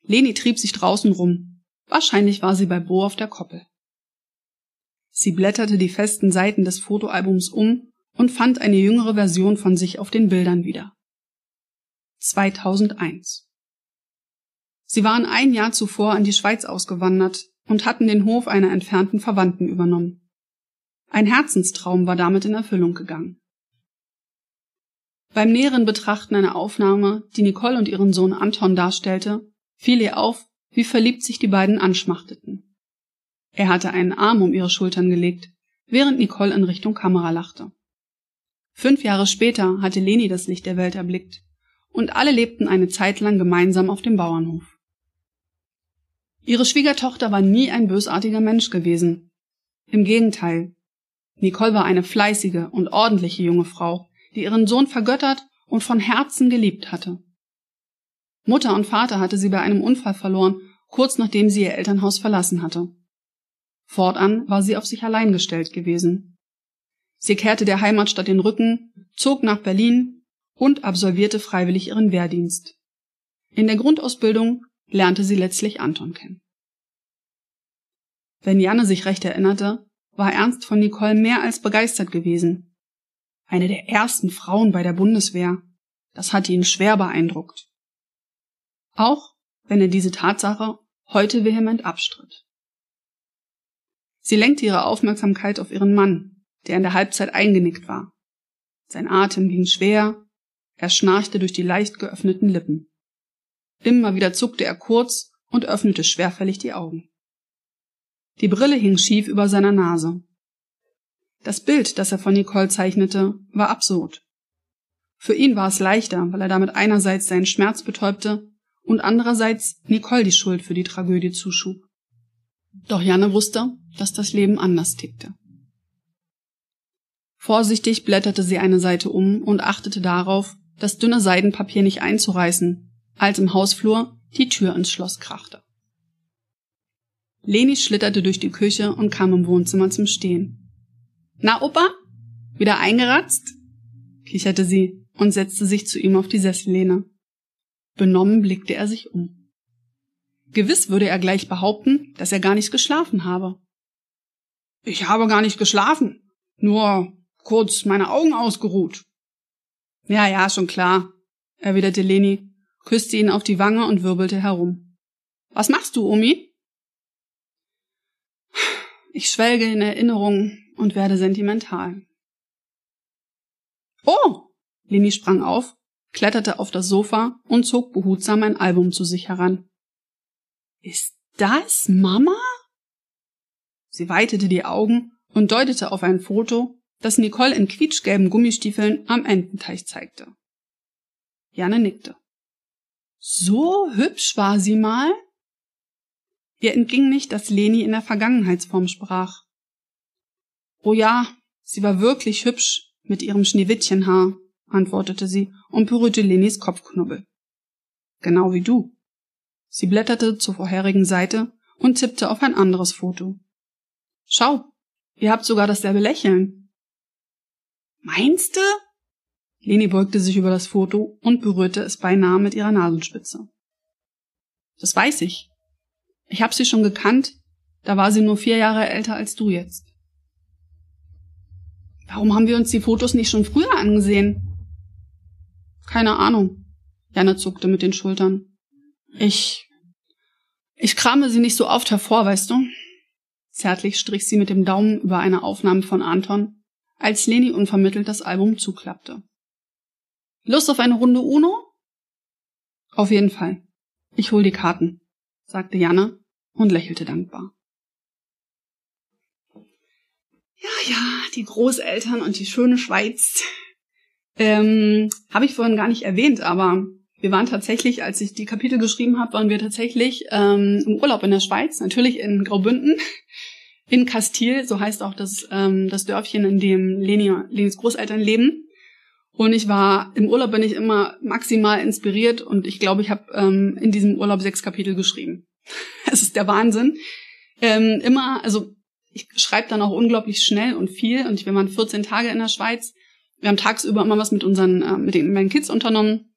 Leni trieb sich draußen rum. Wahrscheinlich war sie bei Bo auf der Koppel. Sie blätterte die festen Seiten des Fotoalbums um und fand eine jüngere Version von sich auf den Bildern wieder. 2001. Sie waren ein Jahr zuvor in die Schweiz ausgewandert und hatten den Hof einer entfernten Verwandten übernommen. Ein Herzenstraum war damit in Erfüllung gegangen. Beim näheren Betrachten einer Aufnahme, die Nicole und ihren Sohn Anton darstellte, fiel ihr auf, wie verliebt sich die beiden anschmachteten. Er hatte einen Arm um ihre Schultern gelegt, während Nicole in Richtung Kamera lachte. Fünf Jahre später hatte Leni das Licht der Welt erblickt, und alle lebten eine Zeit lang gemeinsam auf dem Bauernhof. Ihre Schwiegertochter war nie ein bösartiger Mensch gewesen. Im Gegenteil. Nicole war eine fleißige und ordentliche junge Frau, die ihren Sohn vergöttert und von Herzen geliebt hatte. Mutter und Vater hatte sie bei einem Unfall verloren, kurz nachdem sie ihr Elternhaus verlassen hatte. Fortan war sie auf sich allein gestellt gewesen. Sie kehrte der Heimatstadt den Rücken, zog nach Berlin und absolvierte freiwillig ihren Wehrdienst. In der Grundausbildung lernte sie letztlich Anton kennen. Wenn Janne sich recht erinnerte, war Ernst von Nicole mehr als begeistert gewesen. Eine der ersten Frauen bei der Bundeswehr. Das hatte ihn schwer beeindruckt. Auch wenn er diese Tatsache heute vehement abstritt. Sie lenkte ihre Aufmerksamkeit auf ihren Mann, der in der Halbzeit eingenickt war. Sein Atem ging schwer, er schnarchte durch die leicht geöffneten Lippen. Immer wieder zuckte er kurz und öffnete schwerfällig die Augen. Die Brille hing schief über seiner Nase. Das Bild, das er von Nicole zeichnete, war absurd. Für ihn war es leichter, weil er damit einerseits seinen Schmerz betäubte und andererseits Nicole die Schuld für die Tragödie zuschub. Doch Janne wusste, dass das Leben anders tickte. Vorsichtig blätterte sie eine Seite um und achtete darauf, das dünne Seidenpapier nicht einzureißen, als im Hausflur die Tür ins Schloss krachte. Leni schlitterte durch die Küche und kam im Wohnzimmer zum Stehen. Na, Opa? Wieder eingeratzt? kicherte sie und setzte sich zu ihm auf die Sessellehne. Benommen blickte er sich um. Gewiss würde er gleich behaupten, dass er gar nicht geschlafen habe. Ich habe gar nicht geschlafen, nur kurz meine Augen ausgeruht. Ja, ja, schon klar, erwiderte Leni, küsste ihn auf die Wange und wirbelte herum. Was machst du, Omi? Ich schwelge in Erinnerungen und werde sentimental. Oh! Leni sprang auf, kletterte auf das Sofa und zog behutsam ein Album zu sich heran. Ist das Mama? Sie weitete die Augen und deutete auf ein Foto, das Nicole in quietschgelben Gummistiefeln am Ententeich zeigte. Janne nickte. So hübsch war sie mal? Ihr entging nicht, dass Leni in der Vergangenheitsform sprach. Oh ja, sie war wirklich hübsch mit ihrem Schneewittchenhaar, antwortete sie und berührte Lenis Kopfknubbel. Genau wie du. Sie blätterte zur vorherigen Seite und tippte auf ein anderes Foto. Schau, ihr habt sogar dasselbe Lächeln. Meinste? Leni beugte sich über das Foto und berührte es beinahe mit ihrer Nasenspitze. Das weiß ich. Ich hab sie schon gekannt, da war sie nur vier Jahre älter als du jetzt. Warum haben wir uns die Fotos nicht schon früher angesehen? Keine Ahnung. Janne zuckte mit den Schultern. Ich. Ich krame sie nicht so oft hervor, weißt du? Zärtlich strich sie mit dem Daumen über eine Aufnahme von Anton, als Leni unvermittelt das Album zuklappte. Lust auf eine Runde Uno? Auf jeden Fall. Ich hol die Karten, sagte Janne und lächelte dankbar. Ja, ja, die Großeltern und die schöne Schweiz. Ähm, Habe ich vorhin gar nicht erwähnt, aber wir waren tatsächlich, als ich die Kapitel geschrieben habe, waren wir tatsächlich ähm, im Urlaub in der Schweiz, natürlich in Graubünden, in Kastil, so heißt auch das, ähm, das Dörfchen, in dem Leni, Lenis Großeltern leben. Und ich war, im Urlaub bin ich immer maximal inspiriert und ich glaube, ich habe ähm, in diesem Urlaub sechs Kapitel geschrieben. Es ist der Wahnsinn. Ähm, immer, also ich schreibe dann auch unglaublich schnell und viel und wir waren 14 Tage in der Schweiz. Wir haben tagsüber immer was mit unseren, äh, mit den meinen Kids unternommen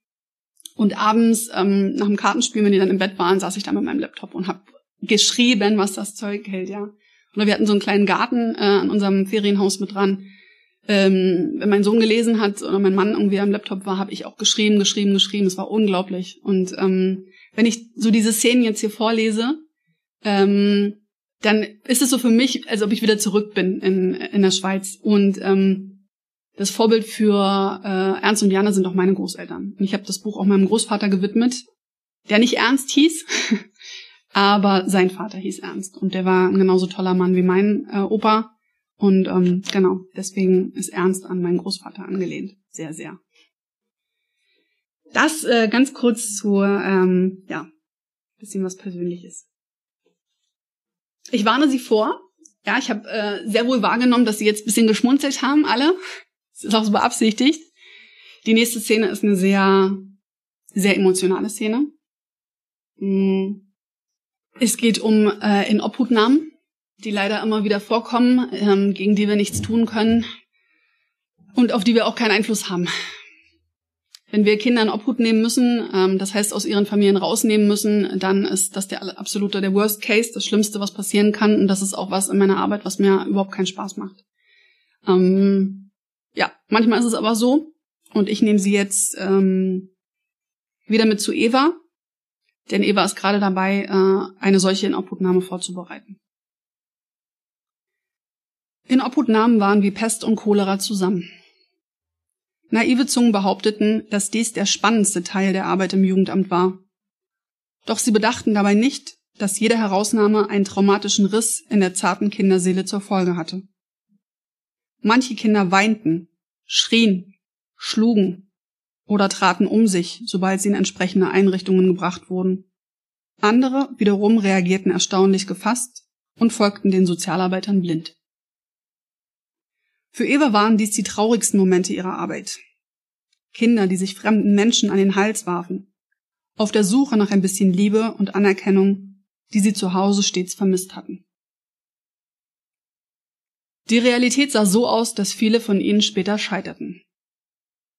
und abends ähm, nach dem Kartenspiel, wenn die dann im Bett waren, saß ich da mit meinem Laptop und habe geschrieben, was das Zeug hält, ja. Oder wir hatten so einen kleinen Garten äh, an unserem Ferienhaus mit dran. Ähm, wenn mein Sohn gelesen hat oder mein Mann irgendwie am Laptop war, habe ich auch geschrieben, geschrieben, geschrieben. Es war unglaublich. Und ähm, wenn ich so diese Szenen jetzt hier vorlese, ähm, dann ist es so für mich, als ob ich wieder zurück bin in, in der Schweiz. Und ähm, das Vorbild für äh, Ernst und Jana sind auch meine Großeltern. Und ich habe das Buch auch meinem Großvater gewidmet, der nicht Ernst hieß, aber sein Vater hieß Ernst. Und der war ein genauso toller Mann wie mein äh, Opa. Und ähm, genau, deswegen ist Ernst an meinen Großvater angelehnt. Sehr, sehr. Das äh, ganz kurz zu, ähm, ja, bisschen was Persönliches. Ich warne Sie vor. Ja, ich habe äh, sehr wohl wahrgenommen, dass Sie jetzt bisschen geschmunzelt haben, alle. Das ist auch so beabsichtigt. Die nächste Szene ist eine sehr, sehr emotionale Szene. Mm. Es geht um äh, Inobhutnahmen, die leider immer wieder vorkommen, ähm, gegen die wir nichts tun können und auf die wir auch keinen Einfluss haben. Wenn wir Kinder in Obhut nehmen müssen, ähm, das heißt aus ihren Familien rausnehmen müssen, dann ist das der absolute, der Worst Case, das Schlimmste, was passieren kann. Und das ist auch was in meiner Arbeit, was mir überhaupt keinen Spaß macht. Ähm, ja, manchmal ist es aber so. Und ich nehme sie jetzt ähm, wieder mit zu Eva, denn Eva ist gerade dabei, äh, eine solche Inobhutnahme vorzubereiten. Inobhutnahmen waren wie Pest und Cholera zusammen. Naive Zungen behaupteten, dass dies der spannendste Teil der Arbeit im Jugendamt war. Doch sie bedachten dabei nicht, dass jede Herausnahme einen traumatischen Riss in der zarten Kinderseele zur Folge hatte. Manche Kinder weinten, schrien, schlugen oder traten um sich, sobald sie in entsprechende Einrichtungen gebracht wurden. Andere wiederum reagierten erstaunlich gefasst und folgten den Sozialarbeitern blind. Für Eva waren dies die traurigsten Momente ihrer Arbeit. Kinder, die sich fremden Menschen an den Hals warfen, auf der Suche nach ein bisschen Liebe und Anerkennung, die sie zu Hause stets vermisst hatten. Die Realität sah so aus, dass viele von ihnen später scheiterten.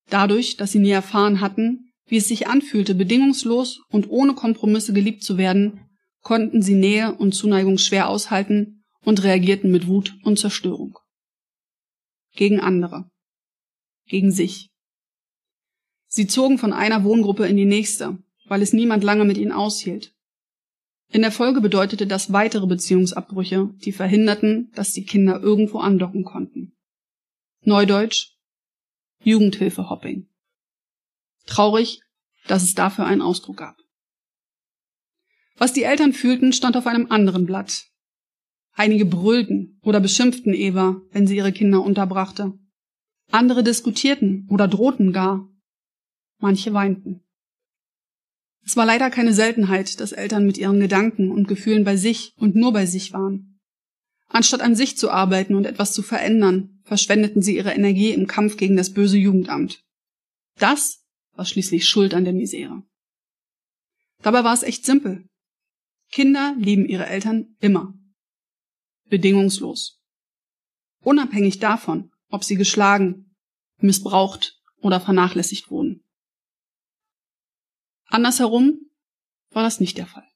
Dadurch, dass sie nie erfahren hatten, wie es sich anfühlte, bedingungslos und ohne Kompromisse geliebt zu werden, konnten sie Nähe und Zuneigung schwer aushalten und reagierten mit Wut und Zerstörung gegen andere, gegen sich. Sie zogen von einer Wohngruppe in die nächste, weil es niemand lange mit ihnen aushielt. In der Folge bedeutete das weitere Beziehungsabbrüche, die verhinderten, dass die Kinder irgendwo andocken konnten. Neudeutsch Jugendhilfe-Hopping. Traurig, dass es dafür einen Ausdruck gab. Was die Eltern fühlten, stand auf einem anderen Blatt, Einige brüllten oder beschimpften Eva, wenn sie ihre Kinder unterbrachte. Andere diskutierten oder drohten gar. Manche weinten. Es war leider keine Seltenheit, dass Eltern mit ihren Gedanken und Gefühlen bei sich und nur bei sich waren. Anstatt an sich zu arbeiten und etwas zu verändern, verschwendeten sie ihre Energie im Kampf gegen das böse Jugendamt. Das war schließlich Schuld an der Misere. Dabei war es echt simpel. Kinder lieben ihre Eltern immer bedingungslos. Unabhängig davon, ob sie geschlagen, missbraucht oder vernachlässigt wurden. Andersherum war das nicht der Fall.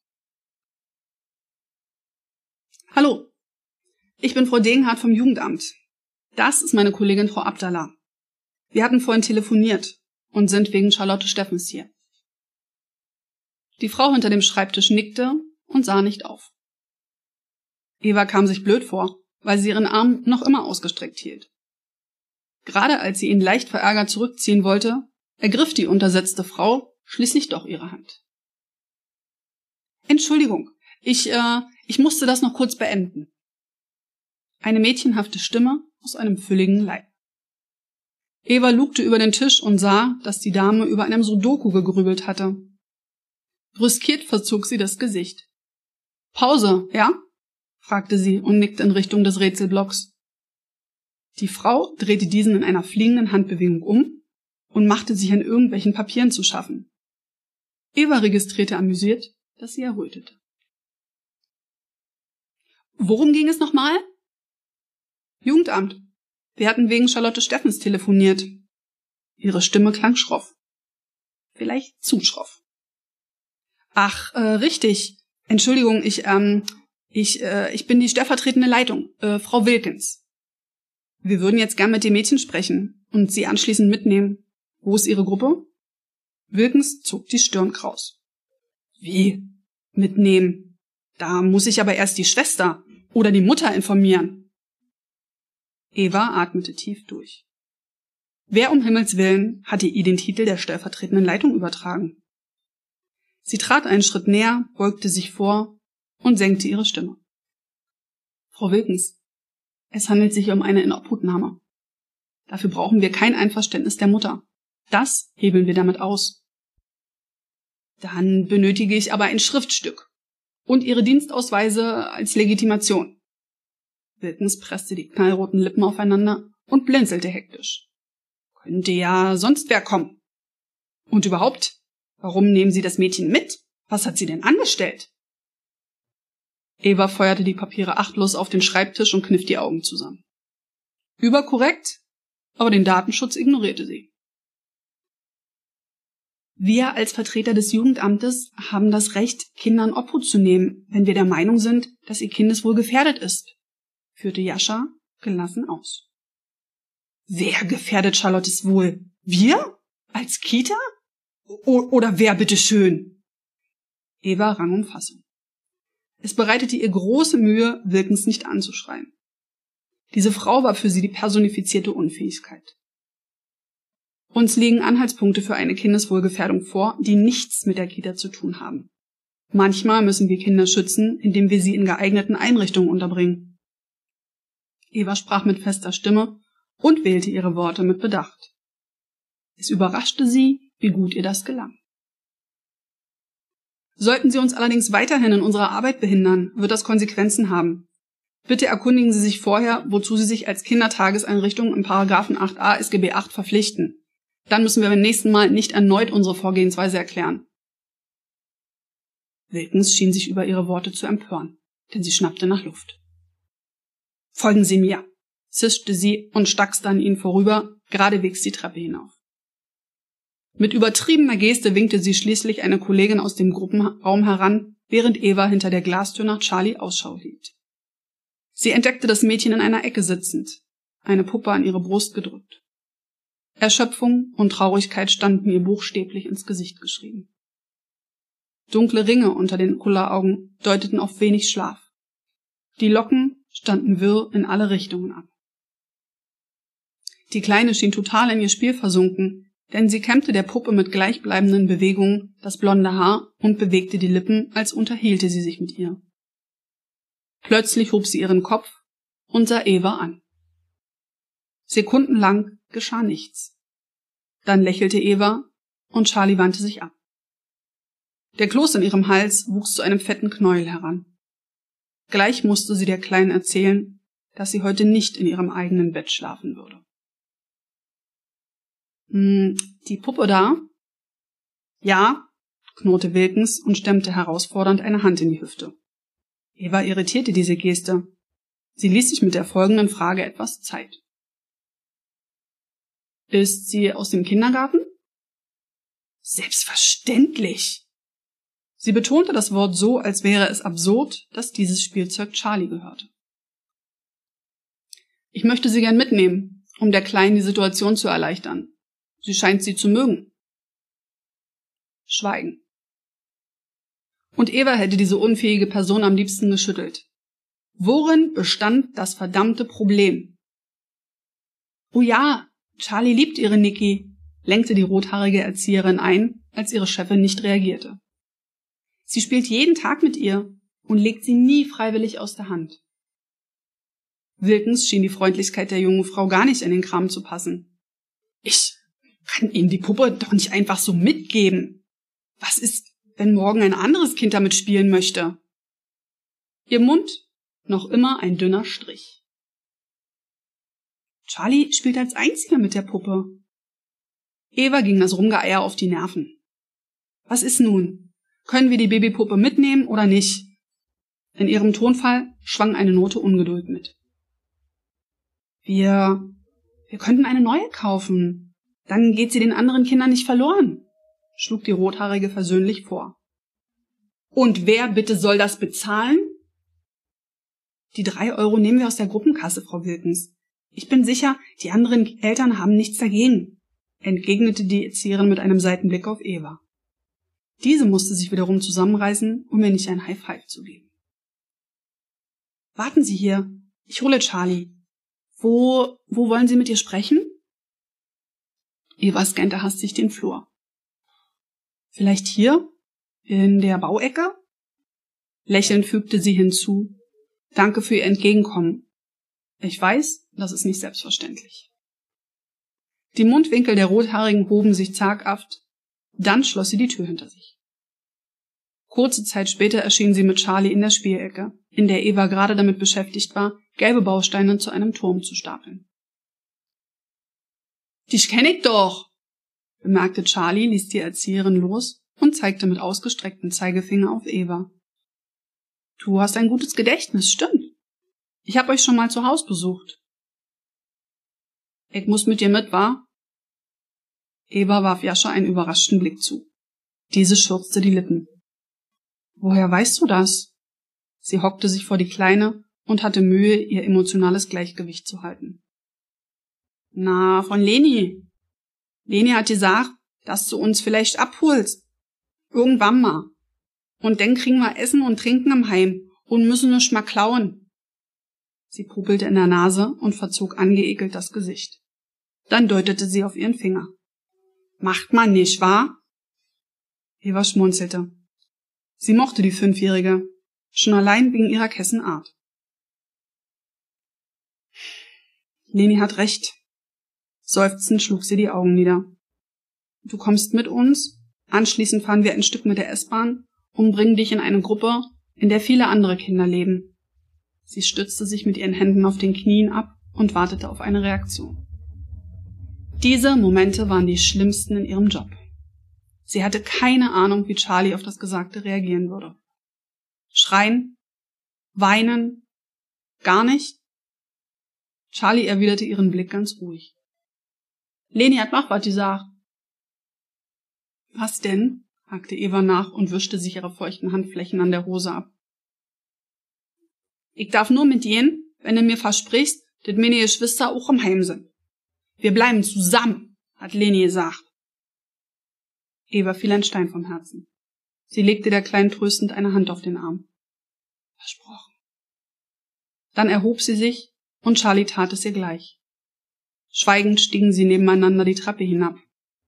Hallo, ich bin Frau Degenhardt vom Jugendamt. Das ist meine Kollegin Frau Abdallah. Wir hatten vorhin telefoniert und sind wegen Charlotte Steffens hier. Die Frau hinter dem Schreibtisch nickte und sah nicht auf. Eva kam sich blöd vor, weil sie ihren Arm noch immer ausgestreckt hielt. Gerade als sie ihn leicht verärgert zurückziehen wollte, ergriff die untersetzte Frau schließlich doch ihre Hand. Entschuldigung, ich, äh, ich musste das noch kurz beenden. Eine mädchenhafte Stimme aus einem fülligen Leib. Eva lugte über den Tisch und sah, dass die Dame über einem Sudoku gegrübelt hatte. Brüskiert verzog sie das Gesicht. Pause, ja? fragte sie und nickte in Richtung des Rätselblocks. Die Frau drehte diesen in einer fliegenden Handbewegung um und machte sich an irgendwelchen Papieren zu schaffen. Eva registrierte amüsiert, dass sie errötete. Worum ging es nochmal? Jugendamt. Wir hatten wegen Charlotte Steffens telefoniert. Ihre Stimme klang schroff. Vielleicht zu schroff. Ach, äh, richtig. Entschuldigung, ich, ähm, ich, äh, ich bin die stellvertretende Leitung, äh, Frau Wilkins. Wir würden jetzt gern mit dem Mädchen sprechen und sie anschließend mitnehmen. Wo ist Ihre Gruppe? Wilkins zog die Stirn kraus. Wie? Mitnehmen? Da muss ich aber erst die Schwester oder die Mutter informieren. Eva atmete tief durch. Wer um Himmels willen hatte ihr den Titel der stellvertretenden Leitung übertragen? Sie trat einen Schritt näher, beugte sich vor und senkte ihre Stimme. Frau Wilkens, es handelt sich um eine Inobhutnahme. Dafür brauchen wir kein Einverständnis der Mutter. Das hebeln wir damit aus. Dann benötige ich aber ein Schriftstück und Ihre Dienstausweise als Legitimation. Wilkens presste die knallroten Lippen aufeinander und blinzelte hektisch. Könnte ja sonst wer kommen. Und überhaupt, warum nehmen Sie das Mädchen mit? Was hat sie denn angestellt? Eva feuerte die Papiere achtlos auf den Schreibtisch und kniff die Augen zusammen. Überkorrekt, aber den Datenschutz ignorierte sie. Wir als Vertreter des Jugendamtes haben das Recht, Kindern Obhut zu nehmen, wenn wir der Meinung sind, dass ihr Kindeswohl gefährdet ist, führte Jascha gelassen aus. Wer gefährdet Charlottes Wohl? Wir? Als Kita? O oder wer bitteschön? Eva rang um Fassung. Es bereitete ihr große Mühe, Wilkens nicht anzuschreien. Diese Frau war für sie die personifizierte Unfähigkeit. Uns liegen Anhaltspunkte für eine Kindeswohlgefährdung vor, die nichts mit der Kita zu tun haben. Manchmal müssen wir Kinder schützen, indem wir sie in geeigneten Einrichtungen unterbringen. Eva sprach mit fester Stimme und wählte ihre Worte mit Bedacht. Es überraschte sie, wie gut ihr das gelang. Sollten Sie uns allerdings weiterhin in unserer Arbeit behindern, wird das Konsequenzen haben. Bitte erkundigen Sie sich vorher, wozu Sie sich als Kindertageseinrichtung im Paragraphen 8a SGB 8 verpflichten. Dann müssen wir beim nächsten Mal nicht erneut unsere Vorgehensweise erklären. Wilkens schien sich über ihre Worte zu empören, denn sie schnappte nach Luft. Folgen Sie mir, zischte sie und stackste an ihnen vorüber, geradewegs die Treppe hinauf. Mit übertriebener Geste winkte sie schließlich eine Kollegin aus dem Gruppenraum heran, während Eva hinter der Glastür nach Charlie Ausschau hielt. Sie entdeckte das Mädchen in einer Ecke sitzend, eine Puppe an ihre Brust gedrückt. Erschöpfung und Traurigkeit standen ihr buchstäblich ins Gesicht geschrieben. Dunkle Ringe unter den Kulleraugen deuteten auf wenig Schlaf. Die Locken standen wirr in alle Richtungen ab. Die Kleine schien total in ihr Spiel versunken, denn sie kämmte der Puppe mit gleichbleibenden Bewegungen das blonde Haar und bewegte die Lippen, als unterhielte sie sich mit ihr. Plötzlich hob sie ihren Kopf und sah Eva an. Sekundenlang geschah nichts. Dann lächelte Eva und Charlie wandte sich ab. Der Kloß in ihrem Hals wuchs zu einem fetten Knäuel heran. Gleich musste sie der Kleinen erzählen, dass sie heute nicht in ihrem eigenen Bett schlafen würde. Hm, die Puppe da? Ja, knurrte Wilkens und stemmte herausfordernd eine Hand in die Hüfte. Eva irritierte diese Geste. Sie ließ sich mit der folgenden Frage etwas Zeit. Ist sie aus dem Kindergarten? Selbstverständlich. Sie betonte das Wort so, als wäre es absurd, dass dieses Spielzeug Charlie gehörte. Ich möchte sie gern mitnehmen, um der Kleinen die Situation zu erleichtern. Sie scheint sie zu mögen. Schweigen. Und Eva hätte diese unfähige Person am liebsten geschüttelt. Worin bestand das verdammte Problem? Oh ja, Charlie liebt ihre Niki, lenkte die rothaarige Erzieherin ein, als ihre Chefin nicht reagierte. Sie spielt jeden Tag mit ihr und legt sie nie freiwillig aus der Hand. Wilkens schien die Freundlichkeit der jungen Frau gar nicht in den Kram zu passen. Ich kann Ihnen die Puppe doch nicht einfach so mitgeben. Was ist, wenn morgen ein anderes Kind damit spielen möchte? Ihr Mund noch immer ein dünner Strich. Charlie spielt als einziger mit der Puppe. Eva ging das Rumgeeier auf die Nerven. Was ist nun? Können wir die Babypuppe mitnehmen oder nicht? In ihrem Tonfall schwang eine Note Ungeduld mit. Wir, wir könnten eine neue kaufen. Dann geht sie den anderen Kindern nicht verloren, schlug die Rothaarige versöhnlich vor. Und wer bitte soll das bezahlen? Die drei Euro nehmen wir aus der Gruppenkasse, Frau Wilkens. Ich bin sicher, die anderen Eltern haben nichts dagegen, entgegnete die Erzieherin mit einem Seitenblick auf Eva. Diese musste sich wiederum zusammenreißen, um mir nicht ein High Five zu geben. Warten Sie hier. Ich hole Charlie. Wo, wo wollen Sie mit ihr sprechen? Eva scannte hastig den Flur. Vielleicht hier? In der Bauecke? Lächelnd fügte sie hinzu. Danke für Ihr Entgegenkommen. Ich weiß, das ist nicht selbstverständlich. Die Mundwinkel der Rothaarigen hoben sich zaghaft, dann schloss sie die Tür hinter sich. Kurze Zeit später erschien sie mit Charlie in der Spielecke, in der Eva gerade damit beschäftigt war, gelbe Bausteine zu einem Turm zu stapeln. Dich kenn ich doch, bemerkte Charlie, ließ die Erzieherin los und zeigte mit ausgestrecktem Zeigefinger auf Eva. Du hast ein gutes Gedächtnis, stimmt. Ich hab euch schon mal zu Haus besucht. Ich muss mit dir mit, wa? Eva warf Jascha einen überraschten Blick zu. Diese schürzte die Lippen. Woher weißt du das? Sie hockte sich vor die Kleine und hatte Mühe, ihr emotionales Gleichgewicht zu halten. Na, von Leni. Leni hat gesagt, dass du uns vielleicht abholst. Irgendwann mal. Und dann kriegen wir Essen und Trinken im Heim und müssen nicht mal klauen. Sie pupelte in der Nase und verzog angeekelt das Gesicht. Dann deutete sie auf ihren Finger. Macht man nicht, wahr? Eva schmunzelte. Sie mochte die Fünfjährige, schon allein wegen ihrer Kessenart. Leni hat recht. Seufzend schlug sie die Augen nieder. Du kommst mit uns, anschließend fahren wir ein Stück mit der S-Bahn und bringen dich in eine Gruppe, in der viele andere Kinder leben. Sie stützte sich mit ihren Händen auf den Knien ab und wartete auf eine Reaktion. Diese Momente waren die schlimmsten in ihrem Job. Sie hatte keine Ahnung, wie Charlie auf das Gesagte reagieren würde. Schreien? Weinen? Gar nicht? Charlie erwiderte ihren Blick ganz ruhig. Leni hat noch was gesagt. Was denn? hakte Eva nach und wischte sich ihre feuchten Handflächen an der Hose ab. Ich darf nur mit gehen, wenn du mir versprichst, dass meine Geschwister auch im Heim sind. Wir bleiben zusammen, hat Leni gesagt. Eva fiel ein Stein vom Herzen. Sie legte der Kleinen tröstend eine Hand auf den Arm. Versprochen. Dann erhob sie sich und Charlie tat es ihr gleich. Schweigend stiegen sie nebeneinander die Treppe hinab,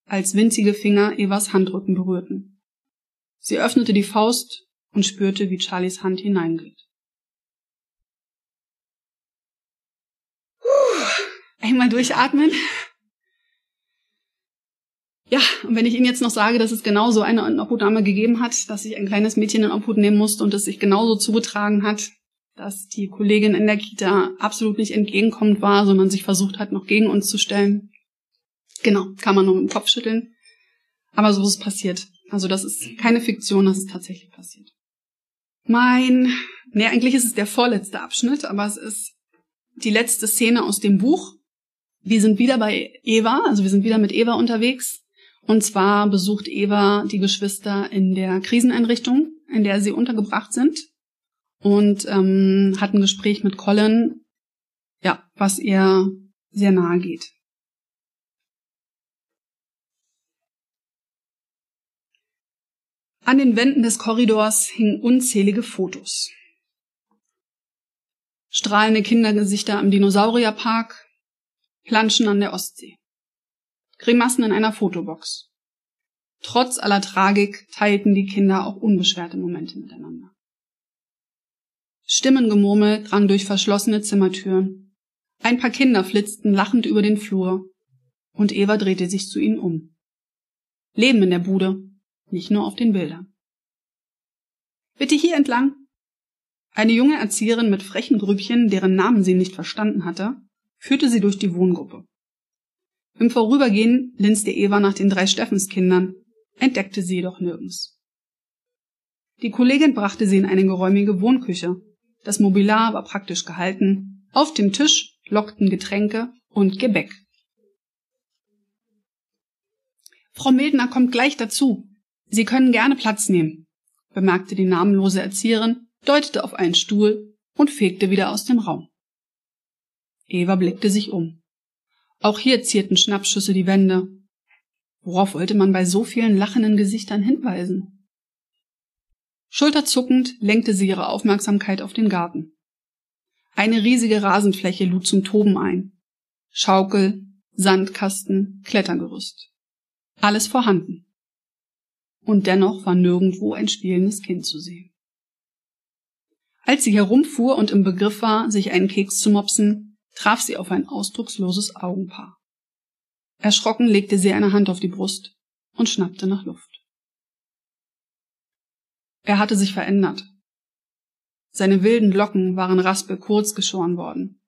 als winzige Finger Evas Handrücken berührten. Sie öffnete die Faust und spürte, wie Charlies Hand hineinglitt. Einmal durchatmen ja, und wenn ich Ihnen jetzt noch sage, dass es genauso eine Obhutdame gegeben hat, dass sich ein kleines Mädchen in Obhut nehmen musste und es sich genauso zugetragen hat, dass die Kollegin in der Kita absolut nicht entgegenkommend war, sondern sich versucht hat, noch gegen uns zu stellen. Genau, kann man nur mit dem Kopf schütteln. Aber so ist es passiert. Also das ist keine Fiktion, das ist tatsächlich passiert. Mein, nee, eigentlich ist es der vorletzte Abschnitt, aber es ist die letzte Szene aus dem Buch. Wir sind wieder bei Eva, also wir sind wieder mit Eva unterwegs. Und zwar besucht Eva die Geschwister in der Kriseneinrichtung, in der sie untergebracht sind und ähm, hat ein Gespräch mit Colin, ja, was ihr sehr nahe geht. An den Wänden des Korridors hingen unzählige Fotos. Strahlende Kindergesichter im Dinosaurierpark, Planschen an der Ostsee. Grimassen in einer Fotobox. Trotz aller Tragik teilten die Kinder auch unbeschwerte Momente miteinander. Stimmengemurmel drang durch verschlossene Zimmertüren. Ein paar Kinder flitzten lachend über den Flur, und Eva drehte sich zu ihnen um. Leben in der Bude, nicht nur auf den Bildern. Bitte hier entlang. Eine junge Erzieherin mit frechen Grübchen, deren Namen sie nicht verstanden hatte, führte sie durch die Wohngruppe. Im Vorübergehen linste Eva nach den drei Steffenskindern, entdeckte sie jedoch nirgends. Die Kollegin brachte sie in eine geräumige Wohnküche. Das Mobiliar war praktisch gehalten. Auf dem Tisch lockten Getränke und Gebäck. Frau Mildner kommt gleich dazu. Sie können gerne Platz nehmen, bemerkte die namenlose Erzieherin, deutete auf einen Stuhl und fegte wieder aus dem Raum. Eva blickte sich um. Auch hier zierten Schnappschüsse die Wände. Worauf wollte man bei so vielen lachenden Gesichtern hinweisen? Schulterzuckend lenkte sie ihre Aufmerksamkeit auf den Garten. Eine riesige Rasenfläche lud zum Toben ein. Schaukel, Sandkasten, Klettergerüst. Alles vorhanden. Und dennoch war nirgendwo ein spielendes Kind zu sehen. Als sie herumfuhr und im Begriff war, sich einen Keks zu mopsen, traf sie auf ein ausdrucksloses Augenpaar. Erschrocken legte sie eine Hand auf die Brust und schnappte nach Luft. Er hatte sich verändert. Seine wilden Locken waren raspelkurz geschoren worden.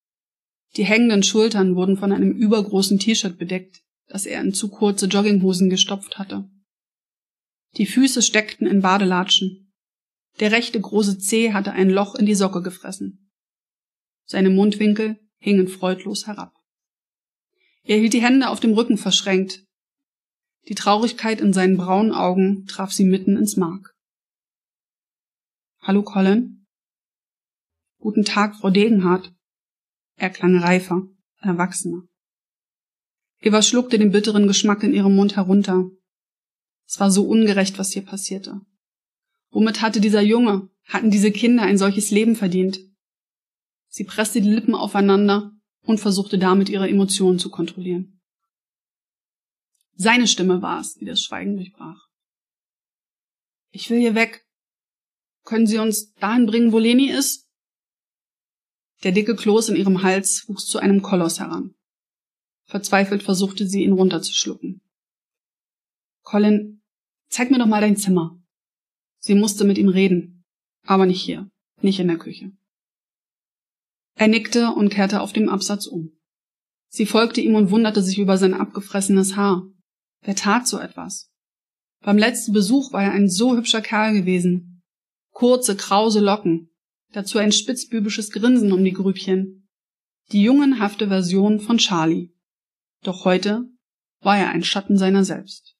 Die hängenden Schultern wurden von einem übergroßen T-Shirt bedeckt, das er in zu kurze Jogginghosen gestopft hatte. Die Füße steckten in Badelatschen. Der rechte große Zeh hatte ein Loch in die Socke gefressen. Seine Mundwinkel hingen freudlos herab. Er hielt die Hände auf dem Rücken verschränkt. Die Traurigkeit in seinen braunen Augen traf sie mitten ins Mark. Hallo Colin? Guten Tag, Frau Degenhardt. Er klang reifer, erwachsener. Eva schluckte den bitteren Geschmack in ihrem Mund herunter. Es war so ungerecht, was hier passierte. Womit hatte dieser Junge, hatten diese Kinder ein solches Leben verdient? Sie presste die Lippen aufeinander und versuchte damit ihre Emotionen zu kontrollieren. Seine Stimme war es, die das Schweigen durchbrach. Ich will hier weg. Können Sie uns dahin bringen, wo Leni ist? Der dicke Kloß in ihrem Hals wuchs zu einem Koloss heran. Verzweifelt versuchte sie, ihn runterzuschlucken. Colin, zeig mir doch mal dein Zimmer. Sie musste mit ihm reden, aber nicht hier, nicht in der Küche. Er nickte und kehrte auf dem Absatz um. Sie folgte ihm und wunderte sich über sein abgefressenes Haar. Wer tat so etwas? Beim letzten Besuch war er ein so hübscher Kerl gewesen. Kurze, krause Locken, dazu ein spitzbübisches Grinsen um die Grübchen. Die jungenhafte Version von Charlie. Doch heute war er ein Schatten seiner selbst.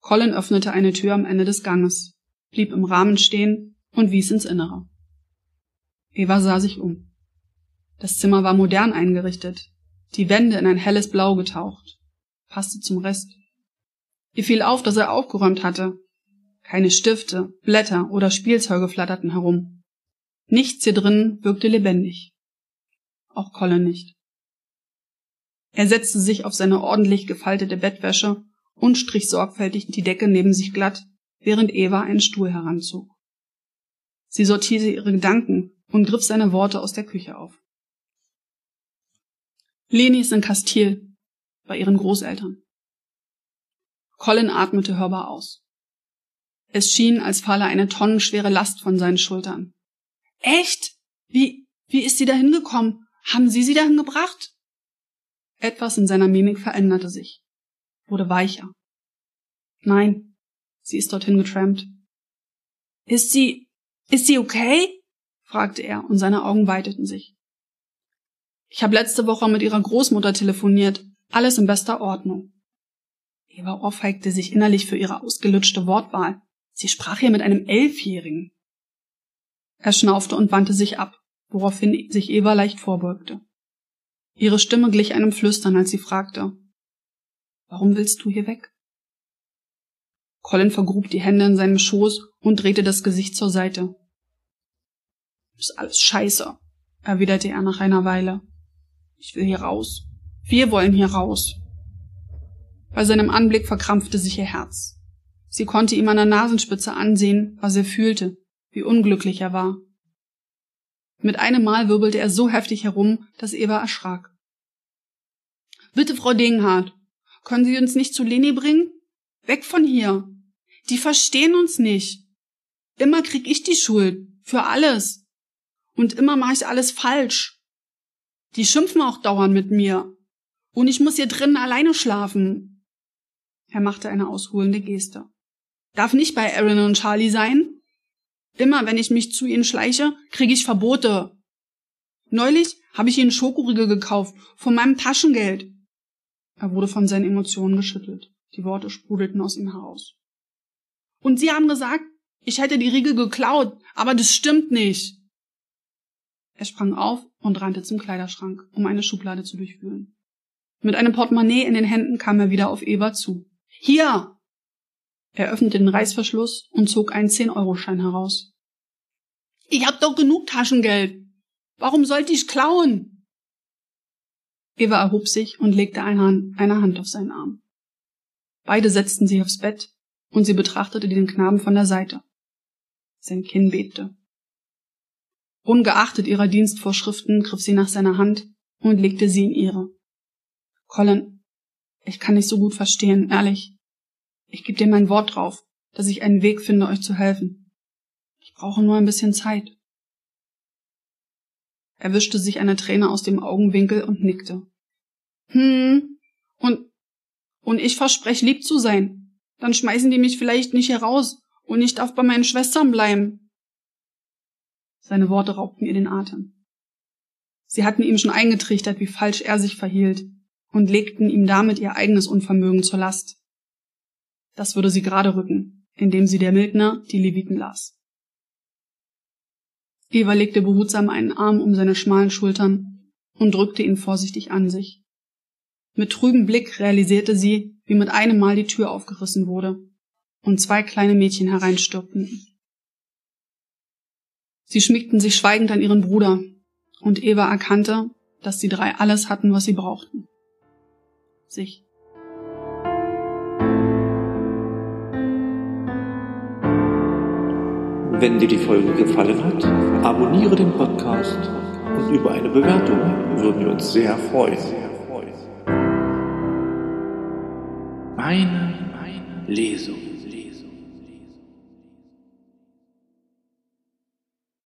Colin öffnete eine Tür am Ende des Ganges, blieb im Rahmen stehen und wies ins Innere. Eva sah sich um. Das Zimmer war modern eingerichtet, die Wände in ein helles Blau getaucht, passte zum Rest. Ihr fiel auf, dass er aufgeräumt hatte. Keine Stifte, Blätter oder Spielzeuge flatterten herum. Nichts hier drin wirkte lebendig. Auch Colin nicht. Er setzte sich auf seine ordentlich gefaltete Bettwäsche und strich sorgfältig die Decke neben sich glatt, während Eva einen Stuhl heranzog. Sie sortierte ihre Gedanken und griff seine Worte aus der Küche auf. Leni ist in Kastil, bei ihren Großeltern. Colin atmete hörbar aus. Es schien, als falle eine tonnenschwere Last von seinen Schultern. Echt? Wie, wie ist sie dahin gekommen? Haben Sie sie dahin gebracht? Etwas in seiner Mimik veränderte sich, wurde weicher. Nein, sie ist dorthin getrampt. Ist sie, ist sie okay? Fragte er, und seine Augen weiteten sich. Ich habe letzte Woche mit ihrer Großmutter telefoniert. Alles in bester Ordnung. Eva ohrfeigte sich innerlich für ihre ausgelutschte Wortwahl. Sie sprach hier mit einem Elfjährigen. Er schnaufte und wandte sich ab, woraufhin sich Eva leicht vorbeugte. Ihre Stimme glich einem Flüstern, als sie fragte, Warum willst du hier weg? Colin vergrub die Hände in seinem Schoß und drehte das Gesicht zur Seite. Ist alles scheiße, erwiderte er nach einer Weile. Ich will hier raus. Wir wollen hier raus. Bei seinem Anblick verkrampfte sich ihr Herz. Sie konnte ihm an der Nasenspitze ansehen, was er fühlte, wie unglücklich er war. Mit einem Mal wirbelte er so heftig herum, dass Eva erschrak. Bitte, Frau Degenhardt, können Sie uns nicht zu Leni bringen? Weg von hier. Die verstehen uns nicht. Immer krieg ich die Schuld. Für alles. Und immer mache ich alles falsch. Die schimpfen auch dauernd mit mir. Und ich muss hier drinnen alleine schlafen. Er machte eine ausholende Geste. Darf nicht bei Aaron und Charlie sein? Immer wenn ich mich zu ihnen schleiche, kriege ich Verbote. Neulich habe ich ihnen Schokoriegel gekauft von meinem Taschengeld. Er wurde von seinen Emotionen geschüttelt. Die Worte sprudelten aus ihm heraus. Und sie haben gesagt, ich hätte die Riegel geklaut, aber das stimmt nicht. Er sprang auf und rannte zum Kleiderschrank, um eine Schublade zu durchwühlen. Mit einem Portemonnaie in den Händen kam er wieder auf Eva zu. Hier! Er öffnete den Reißverschluss und zog einen 10-Euro-Schein heraus. Ich hab doch genug Taschengeld. Warum sollte ich klauen? Eva erhob sich und legte eine Hand, eine Hand auf seinen Arm. Beide setzten sich aufs Bett und sie betrachtete den Knaben von der Seite. Sein Kinn bebte. Ungeachtet ihrer Dienstvorschriften griff sie nach seiner Hand und legte sie in ihre. Colin, ich kann nicht so gut verstehen, ehrlich. Ich gebe dir mein Wort drauf, dass ich einen Weg finde, euch zu helfen. Ich brauche nur ein bisschen Zeit. Er wischte sich eine Träne aus dem Augenwinkel und nickte. Hm, und, und ich verspreche lieb zu sein. Dann schmeißen die mich vielleicht nicht heraus und ich darf bei meinen Schwestern bleiben. Seine Worte raubten ihr den Atem. Sie hatten ihm schon eingetrichtert, wie falsch er sich verhielt und legten ihm damit ihr eigenes Unvermögen zur Last Das würde sie gerade rücken, indem sie der Mildner die Leviten las. Eva legte behutsam einen Arm um seine schmalen Schultern und drückte ihn vorsichtig an sich. Mit trübem Blick realisierte sie, wie mit einem Mal die Tür aufgerissen wurde und zwei kleine Mädchen hereinstürmten. Sie schmiegten sich schweigend an ihren Bruder, und Eva erkannte, dass die drei alles hatten, was sie brauchten. Sich. Wenn dir die Folge gefallen hat, abonniere den Podcast und über eine Bewertung würden wir uns sehr freuen. Meine, Lesung.